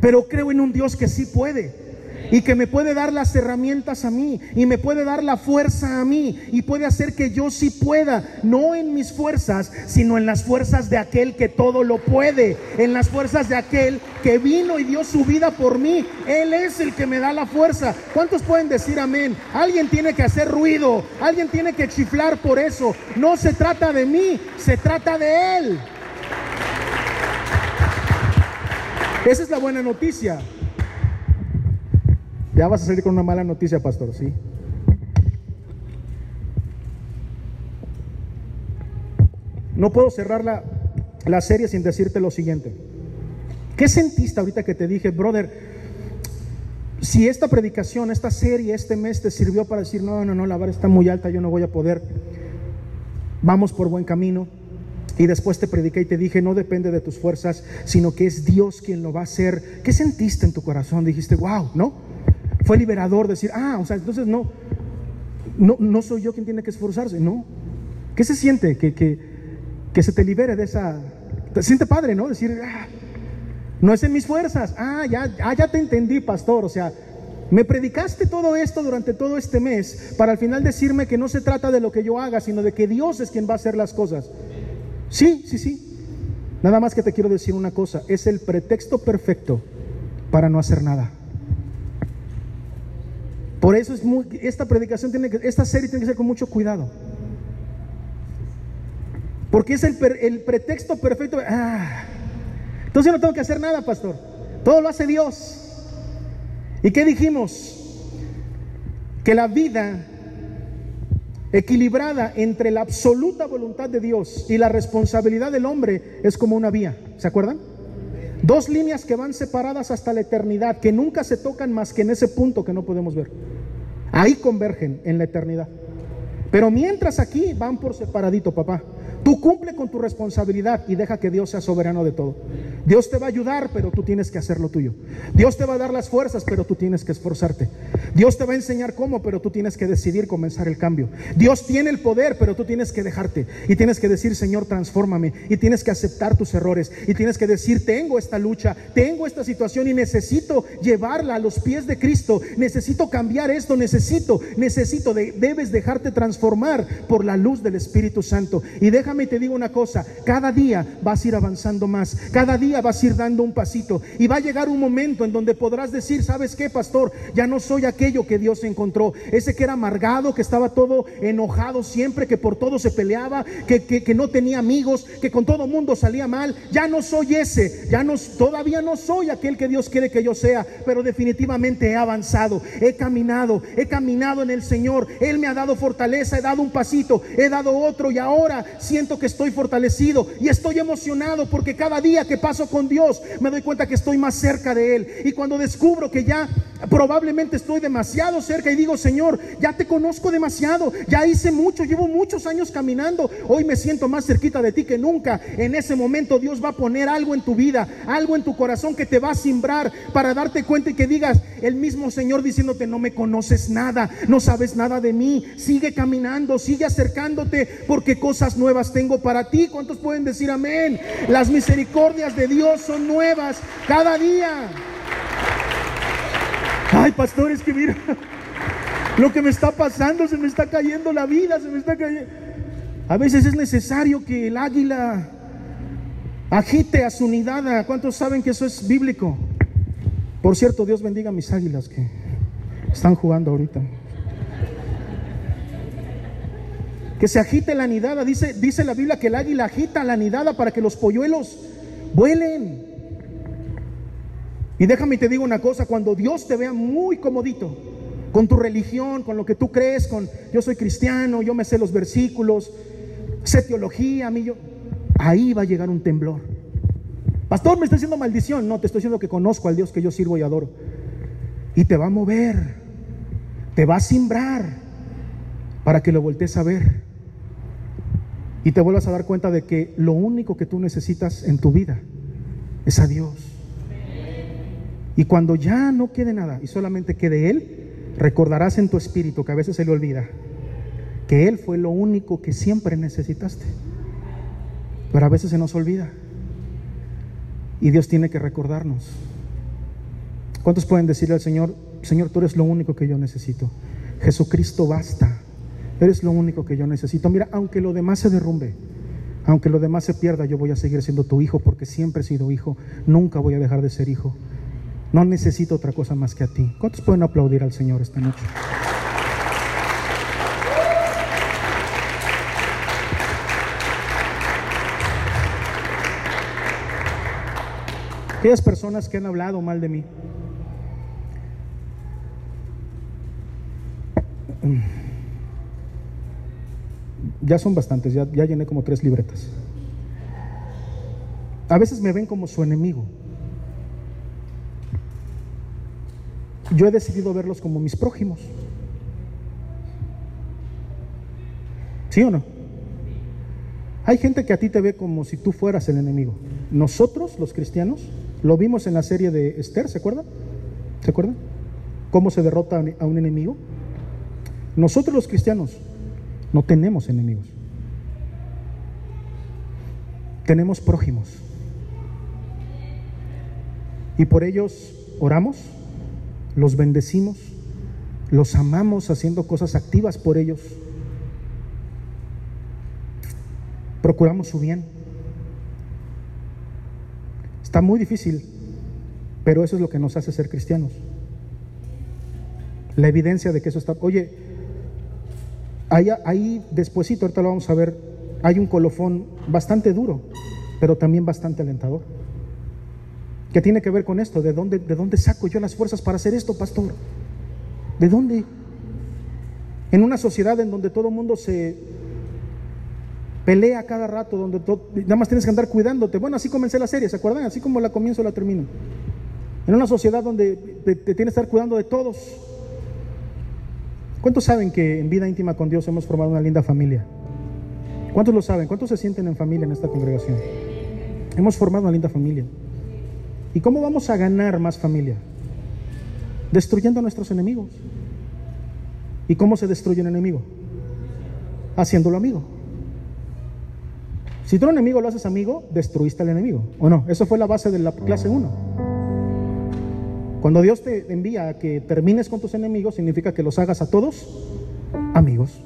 S1: pero creo en un Dios que sí puede y que me puede dar las herramientas a mí y me puede dar la fuerza a mí y puede hacer que yo sí pueda, no en mis fuerzas, sino en las fuerzas de aquel que todo lo puede, en las fuerzas de aquel que vino y dio su vida por mí. Él es el que me da la fuerza. ¿Cuántos pueden decir amén? Alguien tiene que hacer ruido, alguien tiene que chiflar por eso. No se trata de mí, se trata de Él. Esa es la buena noticia. Ya vas a salir con una mala noticia, pastor, ¿sí? No puedo cerrar la, la serie sin decirte lo siguiente. ¿Qué sentiste ahorita que te dije, brother? Si esta predicación, esta serie, este mes te sirvió para decir, no, no, no, la vara está muy alta, yo no voy a poder, vamos por buen camino. Y después te prediqué y te dije, no depende de tus fuerzas, sino que es Dios quien lo va a hacer. ¿Qué sentiste en tu corazón? Dijiste, wow, ¿no? Fue liberador decir, ah, o sea, entonces no, no, no soy yo quien tiene que esforzarse, no. ¿Qué se siente? Que, que, que se te libere de esa... Se siente padre, ¿no? Decir, ah, no es en mis fuerzas. Ah ya, ah, ya te entendí, pastor. O sea, me predicaste todo esto durante todo este mes para al final decirme que no se trata de lo que yo haga, sino de que Dios es quien va a hacer las cosas. Sí, sí, sí. Nada más que te quiero decir una cosa, es el pretexto perfecto para no hacer nada. Por eso es muy, esta predicación tiene que, esta serie tiene que ser con mucho cuidado. Porque es el, el pretexto perfecto. Ah, entonces yo no tengo que hacer nada, pastor. Todo lo hace Dios. ¿Y qué dijimos? Que la vida equilibrada entre la absoluta voluntad de Dios y la responsabilidad del hombre es como una vía. ¿Se acuerdan? Dos líneas que van separadas hasta la eternidad, que nunca se tocan más que en ese punto que no podemos ver. Ahí convergen en la eternidad. Pero mientras aquí van por separadito, papá. Tú cumple con tu responsabilidad y deja que Dios sea soberano de todo. Dios te va a ayudar, pero tú tienes que hacer lo tuyo. Dios te va a dar las fuerzas, pero tú tienes que esforzarte. Dios te va a enseñar cómo, pero tú tienes que decidir comenzar el cambio. Dios tiene el poder, pero tú tienes que dejarte. Y tienes que decir, Señor, transfórmame. Y tienes que aceptar tus errores. Y tienes que decir, tengo esta lucha, tengo esta situación y necesito llevarla a los pies de Cristo. Necesito cambiar esto, necesito, necesito. debes dejarte transformar por la luz del Espíritu Santo. Y déjame te digo una cosa, cada día vas a ir avanzando más, cada día vas a ir dando un pasito y va a llegar un momento en donde podrás decir, ¿sabes qué, pastor? Ya no soy aquello que Dios encontró, ese que era amargado, que estaba todo enojado siempre, que por todo se peleaba, que, que, no tenía amigos, que con todo mundo salía mal, ya no soy ese, ya no, todavía no soy aquel que Dios quiere que yo sea, pero definitivamente he avanzado, he caminado, he caminado en el Señor, Él me ha dado fortaleza, he dado un pasito, he dado otro y ahora siento que estoy fortalecido y estoy emocionado porque cada día que paso con Dios me doy cuenta que estoy más cerca de Él. Y cuando descubro que ya probablemente estoy demasiado cerca y digo, Señor, ya te conozco demasiado, ya hice mucho, llevo muchos años caminando, hoy me siento más cerquita de ti que nunca. En ese momento Dios va a poner algo en tu vida, algo en tu corazón que te va a simbrar para darte cuenta y que digas, el mismo Señor diciéndote, no me conoces nada, no sabes nada de mí, sigue caminando, sigue acercándote porque cosas nuevas tengo para ti. ¿Cuántos pueden decir amén? Las misericordias de Dios son nuevas cada día. Ay, pastores, que mira lo que me está pasando, se me está cayendo la vida, se me está cayendo. A veces es necesario que el águila agite a su nidada. ¿Cuántos saben que eso es bíblico? Por cierto, Dios bendiga a mis águilas que están jugando ahorita. Que se agite la nidada. Dice, dice la Biblia que el águila agita la nidada para que los polluelos vuelen. Y déjame te digo una cosa, cuando Dios te vea muy comodito con tu religión, con lo que tú crees, con yo soy cristiano, yo me sé los versículos, sé teología, a mí yo, ahí va a llegar un temblor. Pastor, me está diciendo maldición. No, te estoy diciendo que conozco al Dios que yo sirvo y adoro. Y te va a mover, te va a simbrar para que lo voltees a ver y te vuelvas a dar cuenta de que lo único que tú necesitas en tu vida es a Dios. Y cuando ya no quede nada y solamente quede Él, recordarás en tu espíritu, que a veces se le olvida, que Él fue lo único que siempre necesitaste. Pero a veces se nos olvida. Y Dios tiene que recordarnos. ¿Cuántos pueden decirle al Señor, Señor, tú eres lo único que yo necesito? Jesucristo basta. Eres lo único que yo necesito. Mira, aunque lo demás se derrumbe, aunque lo demás se pierda, yo voy a seguir siendo tu hijo porque siempre he sido hijo. Nunca voy a dejar de ser hijo. No necesito otra cosa más que a ti. ¿Cuántos pueden aplaudir al Señor esta noche? Aquellas personas que han hablado mal de mí. Ya son bastantes, ya, ya llené como tres libretas. A veces me ven como su enemigo. Yo he decidido verlos como mis prójimos. ¿Sí o no? Hay gente que a ti te ve como si tú fueras el enemigo. Nosotros, los cristianos, lo vimos en la serie de Esther, ¿se acuerdan? ¿Se acuerdan? ¿Cómo se derrota a un enemigo? Nosotros los cristianos no tenemos enemigos. Tenemos prójimos. Y por ellos oramos, los bendecimos, los amamos haciendo cosas activas por ellos. Procuramos su bien. Está muy difícil, pero eso es lo que nos hace ser cristianos. La evidencia de que eso está... Oye, ahí, ahí despuesito, ahorita lo vamos a ver, hay un colofón bastante duro, pero también bastante alentador. ¿Qué tiene que ver con esto? ¿De dónde, ¿De dónde saco yo las fuerzas para hacer esto, pastor? ¿De dónde? En una sociedad en donde todo el mundo se pelea cada rato, donde nada más tienes que andar cuidándote. Bueno, así comencé la serie, ¿se acuerdan? Así como la comienzo, la termino. En una sociedad donde te, te tienes que estar cuidando de todos. ¿Cuántos saben que en vida íntima con Dios hemos formado una linda familia? ¿Cuántos lo saben? ¿Cuántos se sienten en familia en esta congregación? Hemos formado una linda familia. ¿Y cómo vamos a ganar más familia? Destruyendo a nuestros enemigos. ¿Y cómo se destruye un enemigo? Haciéndolo amigo. Si tú un enemigo lo haces amigo, destruiste al enemigo. ¿O no? Eso fue la base de la clase 1. Cuando Dios te envía a que termines con tus enemigos, significa que los hagas a todos amigos.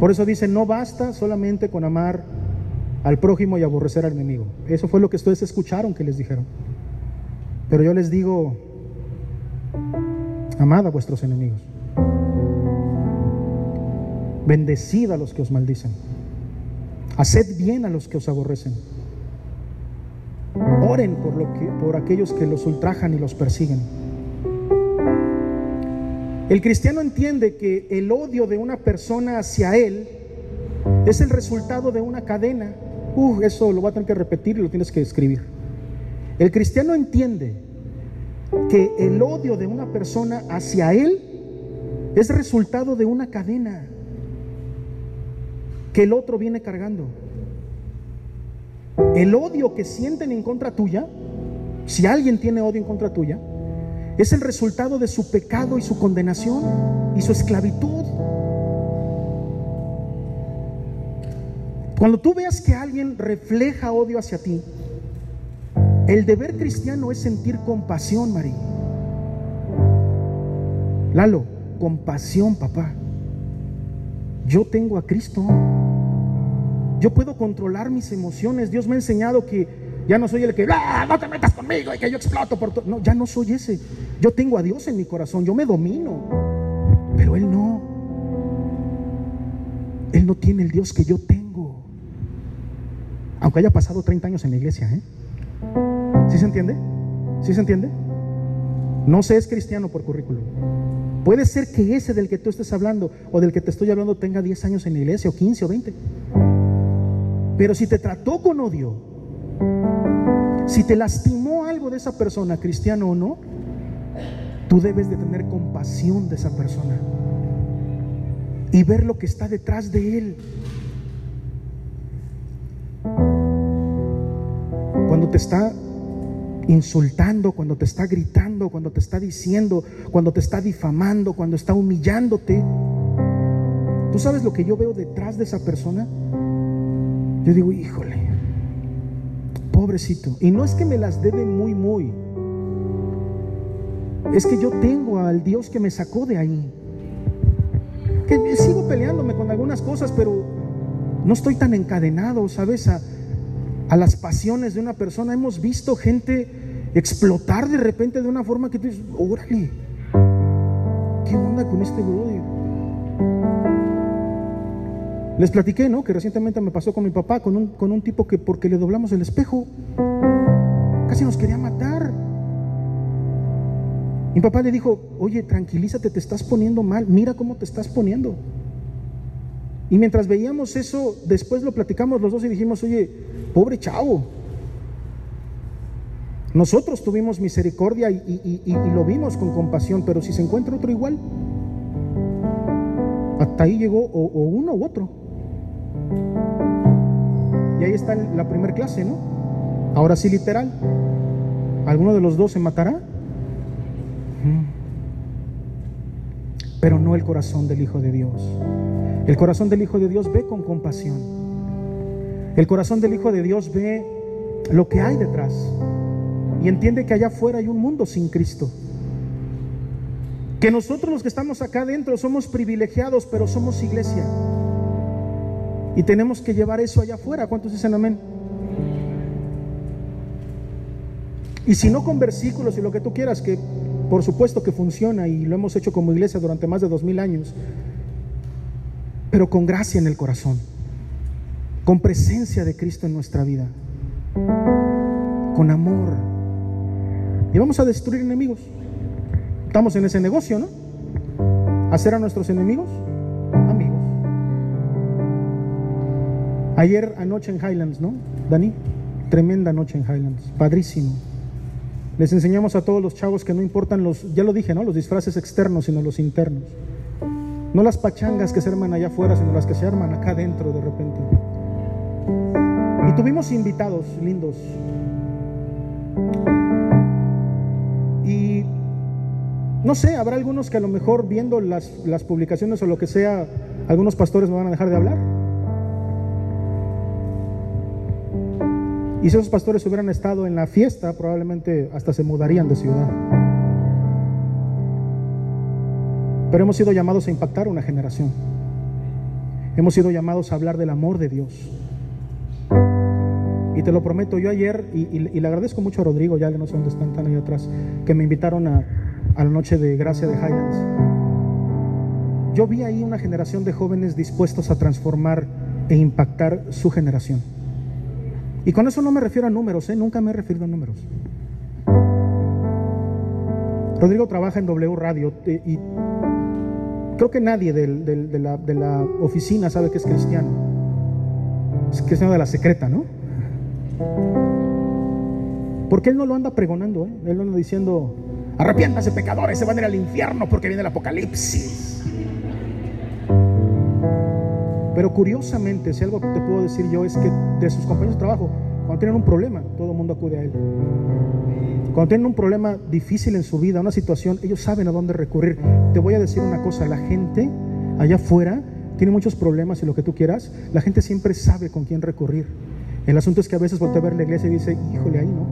S1: Por eso dice, no basta solamente con amar al prójimo y aborrecer al enemigo. Eso fue lo que ustedes escucharon que les dijeron. Pero yo les digo, amad a vuestros enemigos. Bendecid a los que os maldicen. Haced bien a los que os aborrecen. Oren por, lo que, por aquellos que los ultrajan y los persiguen. El cristiano entiende que el odio de una persona hacia él es el resultado de una cadena Uh, eso lo voy a tener que repetir y lo tienes que escribir. El cristiano entiende que el odio de una persona hacia él es resultado de una cadena que el otro viene cargando. El odio que sienten en contra tuya, si alguien tiene odio en contra tuya, es el resultado de su pecado y su condenación y su esclavitud. Cuando tú veas que alguien refleja odio hacia ti, el deber cristiano es sentir compasión, María. Lalo, compasión, papá. Yo tengo a Cristo. Yo puedo controlar mis emociones. Dios me ha enseñado que ya no soy el que, ¡Ah, no te metas conmigo y que yo exploto por todo. No, ya no soy ese. Yo tengo a Dios en mi corazón. Yo me domino. Pero Él no. Él no tiene el Dios que yo tengo aunque haya pasado 30 años en la iglesia. ¿eh? ¿Sí se entiende? ¿Sí se entiende? No se es cristiano por currículum. Puede ser que ese del que tú estés hablando o del que te estoy hablando tenga 10 años en la iglesia o 15 o 20. Pero si te trató con odio, si te lastimó algo de esa persona, cristiano o no, tú debes de tener compasión de esa persona y ver lo que está detrás de él. Cuando te está insultando, cuando te está gritando, cuando te está diciendo, cuando te está difamando, cuando está humillándote. ¿Tú sabes lo que yo veo detrás de esa persona? Yo digo, híjole, pobrecito. Y no es que me las debe muy, muy. Es que yo tengo al Dios que me sacó de ahí. Que sigo peleándome con algunas cosas, pero no estoy tan encadenado, ¿sabes? A, las pasiones de una persona. Hemos visto gente explotar de repente de una forma que tú dices, órale, ¿qué onda con este brother? Les platiqué, ¿no? Que recientemente me pasó con mi papá, con un, con un tipo que porque le doblamos el espejo, casi nos quería matar. Mi papá le dijo, oye, tranquilízate, te estás poniendo mal, mira cómo te estás poniendo. Y mientras veíamos eso, después lo platicamos los dos y dijimos, oye, pobre chavo. Nosotros tuvimos misericordia y, lo vimos con compasión, pero si se encuentra otro igual, hasta ahí llegó o, uno u otro. Y ahí está la primera clase, ¿no? Ahora sí, literal. ¿Alguno de los dos se matará? pero no el corazón del Hijo de Dios. El corazón del Hijo de Dios ve con compasión. El corazón del Hijo de Dios ve lo que hay detrás y entiende que allá afuera hay un mundo sin Cristo. Que nosotros los que estamos acá adentro somos privilegiados, pero somos iglesia. Y tenemos que llevar eso allá afuera. ¿Cuántos dicen amén? Y si no con versículos y lo que tú quieras, que por supuesto que funciona y lo hemos hecho como iglesia durante más de dos mil años, pero con gracia en el corazón, con presencia de Cristo en nuestra vida, con amor. Y vamos a destruir enemigos. Estamos en ese negocio, ¿no? Hacer a nuestros enemigos Ayer anoche en Highlands, ¿no? Dani, tremenda noche en Highlands, padrísimo. Les enseñamos a todos los chavos que no importan los, ya lo dije, ¿no? Los disfraces externos, sino los internos. No las pachangas que se arman allá afuera, sino las que se arman acá adentro de repente. Y tuvimos invitados lindos. Y no sé, habrá algunos que a lo mejor viendo las, las publicaciones o lo que sea, algunos pastores me van a dejar de hablar. Y si esos pastores hubieran estado en la fiesta, probablemente hasta se mudarían de ciudad. Pero hemos sido llamados a impactar una generación. Hemos sido llamados a hablar del amor de Dios. Y te lo prometo, yo ayer, y, le agradezco mucho a Rodrigo, ya que no sé dónde están, tan ahí atrás, que me invitaron a, a la noche de gracia de Highlands. Yo vi ahí una generación de jóvenes dispuestos a transformar e impactar su generación. Y con eso no me refiero a números, ¿eh? nunca me he referido a números. Rodrigo trabaja en W Radio eh, y creo que nadie de, la, oficina sabe que es cristiano. Es cristiano de la secreta, ¿no? Porque él no lo anda pregonando, ¿eh? él lo anda diciendo, arrepiéntase pecadores, se van a ir al infierno porque viene el apocalipsis. Pero curiosamente, si algo te puedo decir yo es que de sus compañeros de trabajo, cuando tienen un problema, todo el mundo acude a él. Cuando tienen un problema difícil en su vida, una situación, ellos saben a dónde recurrir. Te voy a decir una cosa, la gente allá afuera tiene muchos problemas y lo que tú quieras, la gente siempre sabe con quién recurrir. El asunto es que a veces voltea a ver la iglesia y dice, híjole, ahí no.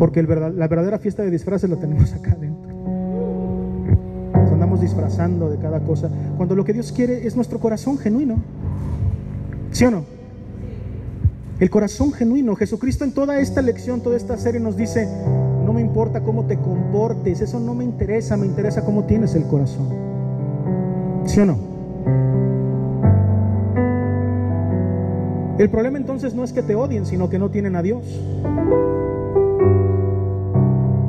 S1: Porque la verdadera fiesta de disfraces la tenemos acá adentro disfrazando de cada cosa, cuando lo que Dios quiere es nuestro corazón genuino. ¿Sí o no? El corazón genuino. Jesucristo en toda esta lección, toda esta serie nos dice, no me importa cómo te comportes, eso no me interesa, me interesa cómo tienes el corazón. ¿Sí o no? El problema entonces no es que te odien, sino que no tienen a Dios.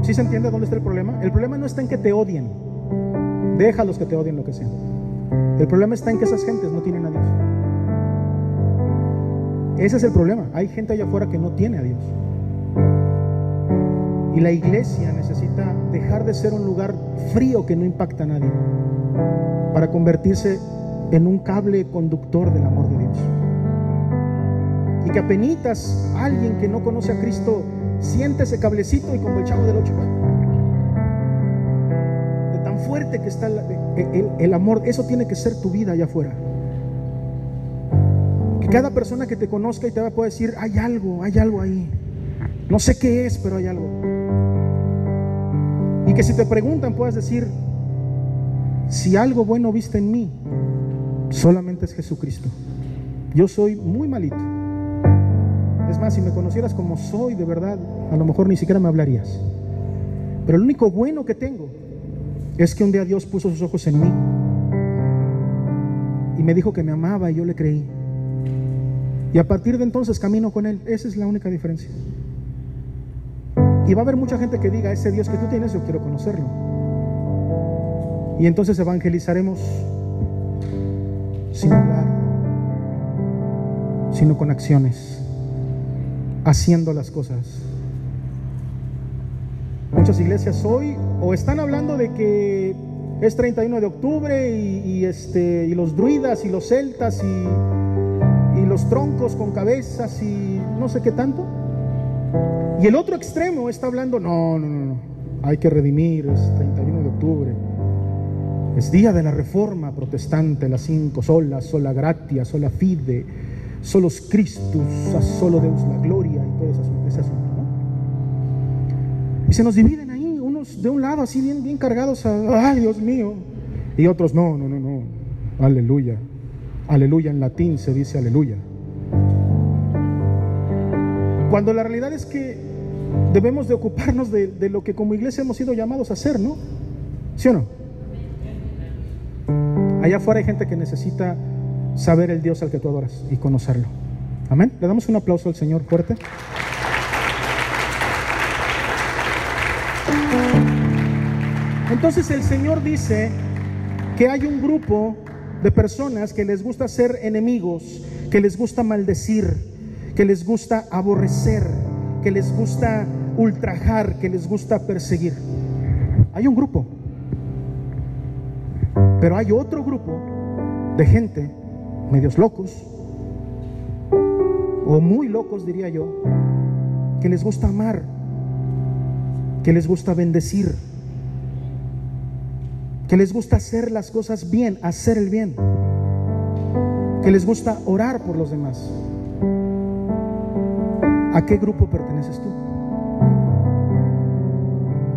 S1: ¿Sí se entiende dónde está el problema? El problema no está en que te odien. Déjalos que te odien lo que sea. El problema está en que esas gentes no tienen a Dios. Ese es el problema. Hay gente allá afuera que no tiene a Dios. Y la iglesia necesita dejar de ser un lugar frío que no impacta a nadie para convertirse en un cable conductor del amor de Dios. Y que apenas alguien que no conoce a Cristo siente ese cablecito y como el chavo del ocho fuerte que está el, amor, eso tiene que ser tu vida allá afuera. Que cada persona que te conozca y te va a poder decir, hay algo, hay algo ahí. No sé qué es, pero hay algo. Y que si te preguntan puedas decir, si algo bueno viste en mí, solamente es Jesucristo. Yo soy muy malito. Es más, si me conocieras como soy de verdad, a lo mejor ni siquiera me hablarías. Pero el único bueno que tengo es que un día Dios puso sus ojos en mí y me dijo que me amaba y yo le creí. Y a partir de entonces camino con Él. Esa es la única diferencia. Y va a haber mucha gente que diga, ese Dios que tú tienes, yo quiero conocerlo. Y entonces evangelizaremos sin hablar, sino con acciones, haciendo las cosas. Muchas iglesias hoy o están hablando de que es 31 de octubre y, este, y los druidas y los celtas y, y los troncos con cabezas y no sé qué tanto. Y el otro extremo está hablando, no, no, no, no, hay que redimir, es 31 de octubre. Es día de la reforma protestante, las cinco solas, sola gratia, sola fide, solos Christus, a solo Deus la gloria y todo ese asunto. Y se nos unos de un lado así bien, bien cargados ay Dios mío, y otros no, no, no, no, aleluya. Aleluya en latín se dice aleluya. Cuando la realidad es que debemos de ocuparnos de, de, lo que como iglesia hemos sido llamados a hacer, ¿no? ¿Sí o no? Allá afuera hay gente que necesita saber el Dios al que tú adoras y conocerlo. Amén. Le damos un aplauso al Señor fuerte. Entonces el Señor dice que hay un grupo de personas que les gusta ser enemigos, que les gusta maldecir, que les gusta aborrecer, que les gusta ultrajar, que les gusta perseguir. Hay un grupo. Pero hay otro grupo de gente, medios locos, o muy locos diría yo, que les gusta amar, que les gusta bendecir, que les gusta hacer las cosas bien, hacer el bien, que les gusta orar por los demás. ¿A qué grupo perteneces tú?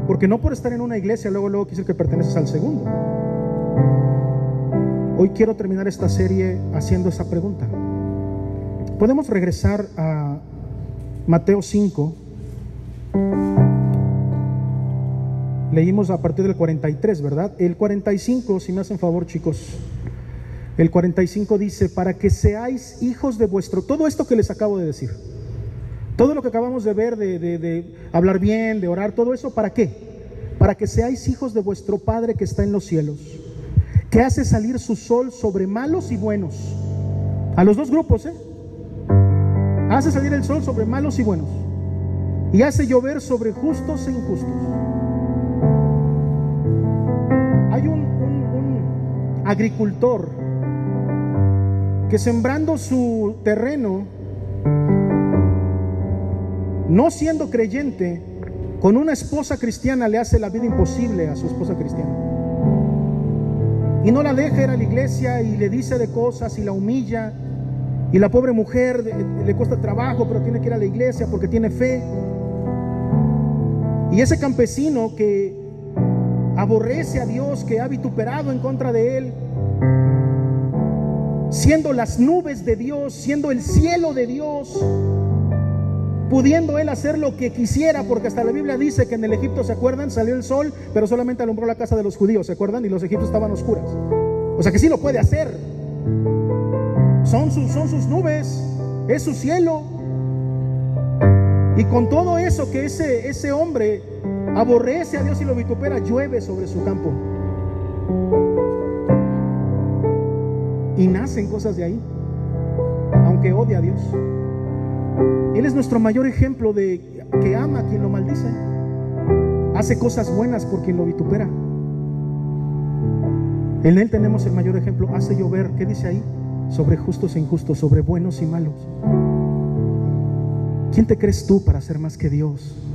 S1: Porque no por estar en una iglesia, luego, luego quise que perteneces al segundo. Hoy quiero terminar esta serie haciendo esa pregunta. Podemos regresar a Mateo 5. Leímos a partir del 43, ¿verdad? El 45, si me hacen favor chicos, el 45 dice, para que seáis hijos de vuestro, todo esto que les acabo de decir, todo lo que acabamos de ver, de, hablar bien, de orar, todo eso, ¿para qué? Para que seáis hijos de vuestro Padre que está en los cielos, que hace salir su sol sobre malos y buenos. A los dos grupos, ¿eh? Hace salir el sol sobre malos y buenos. Y hace llover sobre justos e injustos. Agricultor que sembrando su terreno, no siendo creyente, con una esposa cristiana le hace la vida imposible a su esposa cristiana. Y no la deja ir a la iglesia y le dice de cosas y la humilla. Y la pobre mujer le cuesta trabajo, pero tiene que ir a la iglesia porque tiene fe. Y ese campesino que aborrece a Dios, que ha vituperado en contra de Él, siendo las nubes de Dios, siendo el cielo de Dios, pudiendo Él hacer lo que quisiera, porque hasta la Biblia dice que en el Egipto, ¿se acuerdan? Salió el sol, pero solamente alumbró la casa de los judíos, ¿se acuerdan? Y los egipcios estaban oscuras. O sea que sí lo puede hacer. Son sus, son sus nubes, es su cielo. Y con todo eso que ese, ese hombre aborrece a Dios y lo vitupera, llueve sobre su campo. Y nacen cosas de ahí, aunque odia a Dios. Él es nuestro mayor ejemplo de que ama a quien lo maldice. Hace cosas buenas por quien lo vitupera. En Él tenemos el mayor ejemplo. Hace llover, ¿qué dice ahí? Sobre justos e injustos, sobre buenos y malos. ¿Quién te crees tú para ser más que Dios?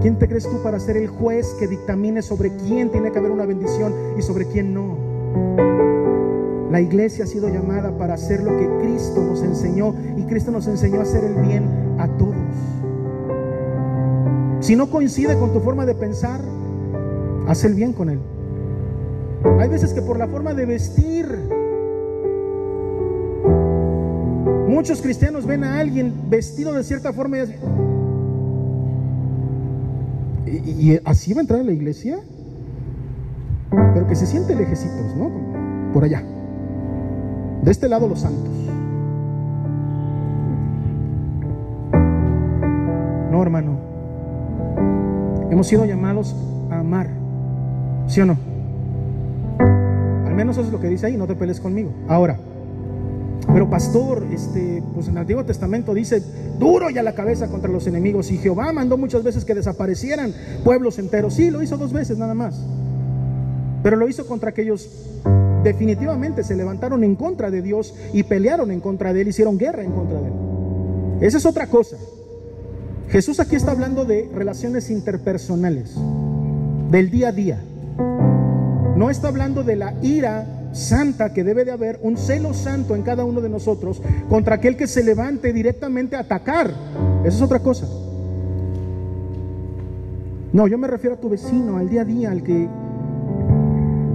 S1: ¿Quién te crees tú para ser el juez que dictamine sobre quién tiene que haber una bendición y sobre quién no? La iglesia ha sido llamada para hacer lo que Cristo nos enseñó y Cristo nos enseñó a hacer el bien a todos. Si no coincide con tu forma de pensar, haz el bien con Él. Hay veces que por la forma de vestir, muchos cristianos ven a alguien vestido de cierta forma y dicen, y, así va a entrar a la iglesia, pero que se siente lejecitos, ¿no? Por allá. De este lado los santos. No, hermano. Hemos sido llamados a amar. ¿Sí o no? Al menos eso es lo que dice ahí, no te pelees conmigo. Ahora, pero pastor, este, pues en el Antiguo Testamento dice, duro ya la cabeza contra los enemigos. Y Jehová mandó muchas veces que desaparecieran pueblos enteros. Sí, lo hizo dos veces nada más. Pero lo hizo contra aquellos definitivamente se levantaron en contra de Dios y pelearon en contra de Él, hicieron guerra en contra de Él. Esa es otra cosa. Jesús aquí está hablando de relaciones interpersonales, del día a día. No está hablando de la ira santa que debe de haber, un celo santo en cada uno de nosotros contra aquel que se levante directamente a atacar. Esa es otra cosa. No, yo me refiero a tu vecino, al día a día, al que...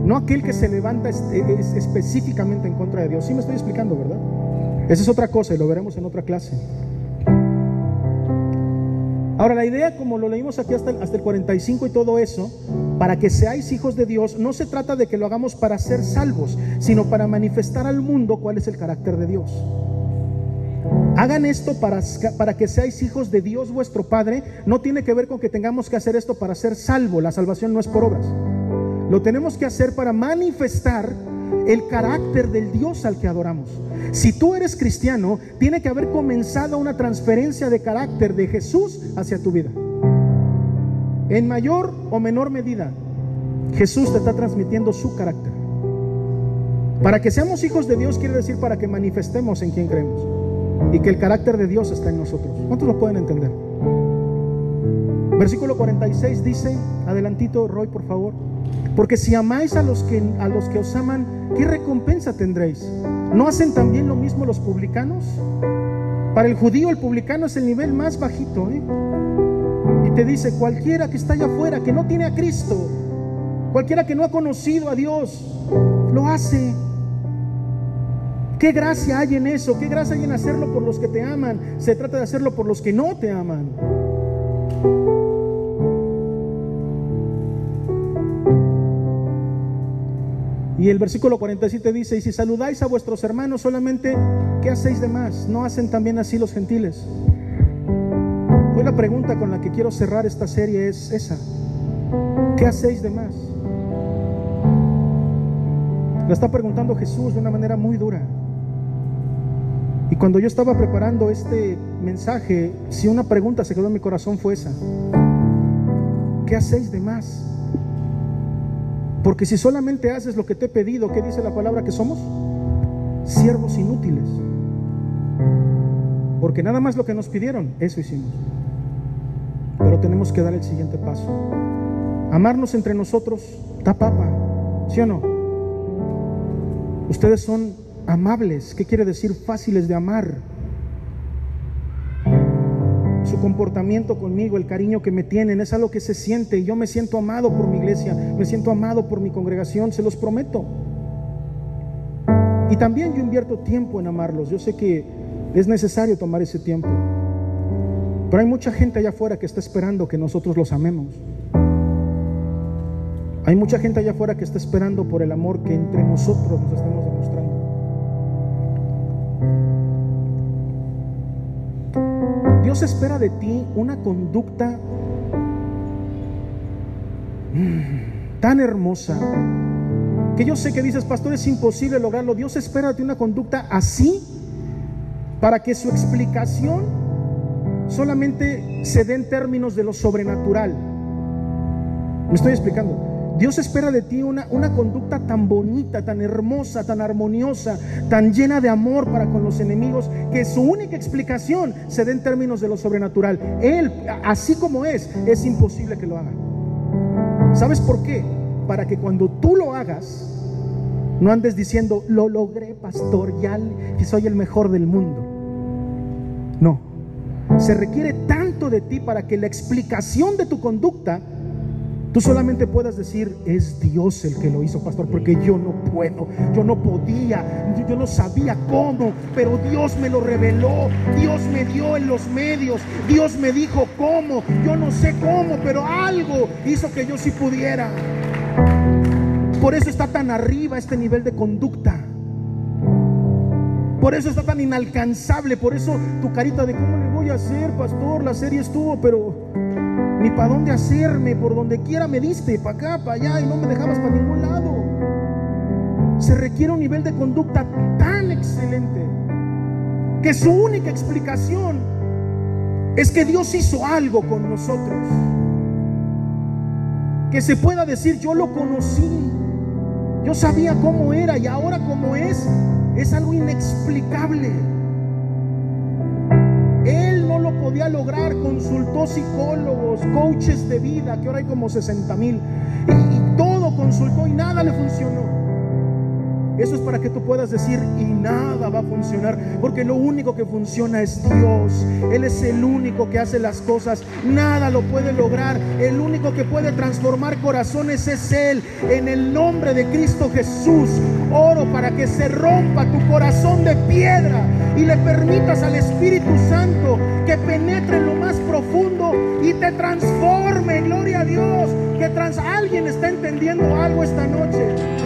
S1: No aquel que se levanta específicamente en contra de Dios. Sí me estoy explicando, ¿verdad? Esa es otra cosa y lo veremos en otra clase. Ahora, la idea, como lo leímos aquí hasta el, hasta el 45 y todo eso, para que seáis hijos de Dios, no se trata de que lo hagamos para ser salvos, sino para manifestar al mundo cuál es el carácter de Dios. Hagan esto para, para que seáis hijos de Dios vuestro Padre. No tiene que ver con que tengamos que hacer esto para ser salvo. La salvación no es por obras. Lo tenemos que hacer para manifestar el carácter del Dios al que adoramos. Si tú eres cristiano, tiene que haber comenzado una transferencia de carácter de Jesús hacia tu vida. En mayor o menor medida, Jesús te está transmitiendo su carácter. Para que seamos hijos de Dios quiere decir para que manifestemos en quien creemos y que el carácter de Dios está en nosotros. ¿Cuántos lo pueden entender? Versículo 46 dice, adelantito Roy por favor, porque si amáis a los que a los que os aman, ¿qué recompensa tendréis? ¿No hacen también lo mismo los publicanos? Para el judío el publicano es el nivel más bajito, ¿eh? Y te dice, cualquiera que está allá afuera, que no tiene a Cristo, cualquiera que no ha conocido a Dios, lo hace. ¿Qué gracia hay en eso? ¿Qué gracia hay en hacerlo por los que te aman? Se trata de hacerlo por los que no te aman. Y el versículo 47 dice, y si saludáis a vuestros hermanos solamente, ¿qué hacéis de más? ¿No hacen también así los gentiles? Hoy la pregunta con la que quiero cerrar esta serie es esa. ¿Qué hacéis de más? La está preguntando Jesús de una manera muy dura. Y cuando yo estaba preparando este mensaje, si una pregunta se quedó en mi corazón fue esa. ¿Qué hacéis de más? Porque si solamente haces lo que te he pedido, ¿qué dice la palabra que somos? Siervos inútiles. Porque nada más lo que nos pidieron, eso hicimos. Pero tenemos que dar el siguiente paso. Amarnos entre nosotros da papa, ¿sí o no? Ustedes son amables. ¿Qué quiere decir fáciles de amar? Comportamiento conmigo, el cariño que me tienen, es algo que se siente. Yo me siento amado por mi iglesia, me siento amado por mi congregación, se los prometo. Y también yo invierto tiempo en amarlos. Yo sé que es necesario tomar ese tiempo. Pero hay mucha gente allá afuera que está esperando que nosotros los amemos. Hay mucha gente allá afuera que está esperando por el amor que entre nosotros nos estamos Dios espera de ti una conducta mm, tan hermosa que yo sé que dices, pastor, es imposible lograrlo. Dios espera de ti una conducta así para que su explicación solamente se dé en términos de lo sobrenatural. Me estoy explicando. Dios espera de ti una, una conducta tan bonita, tan hermosa, tan armoniosa, tan llena de amor para con los enemigos, que su única explicación se dé en términos de lo sobrenatural. Él, así como es, es imposible que lo haga. ¿Sabes por qué? Para que cuando tú lo hagas, no andes diciendo, lo logré, pastor, ya que soy el mejor del mundo. No. Se requiere tanto de ti para que la explicación de tu conducta Tú solamente puedas decir, es Dios el que lo hizo, pastor, porque yo no puedo, yo no podía, yo no sabía cómo, pero Dios me lo reveló, Dios me dio en los medios, Dios me dijo cómo, yo no sé cómo, pero algo hizo que yo sí pudiera. Por eso está tan arriba este nivel de conducta. Por eso está tan inalcanzable, por eso tu carita de cómo le voy a hacer, pastor, la serie estuvo, pero ni para dónde hacerme, por donde quiera me diste, para acá, para allá, y no me dejabas para ningún lado. Se requiere un nivel de conducta tan excelente que su única explicación es que Dios hizo algo con nosotros. Que se pueda decir, yo lo conocí, yo sabía cómo era y ahora cómo es, es algo inexplicable podía lograr, consultó psicólogos, coaches de vida, que ahora hay como 60 mil, y, todo consultó y nada le funcionó. Eso es para que tú puedas decir y nada va a funcionar, porque lo único que funciona es Dios. Él es el único que hace las cosas, nada lo puede lograr. El único que puede transformar corazones es Él. En el nombre de Cristo Jesús, oro para que se rompa tu corazón de piedra y le permitas al Espíritu Santo que penetre en lo más profundo y te transforme. Gloria a Dios, que trans alguien está entendiendo algo esta noche.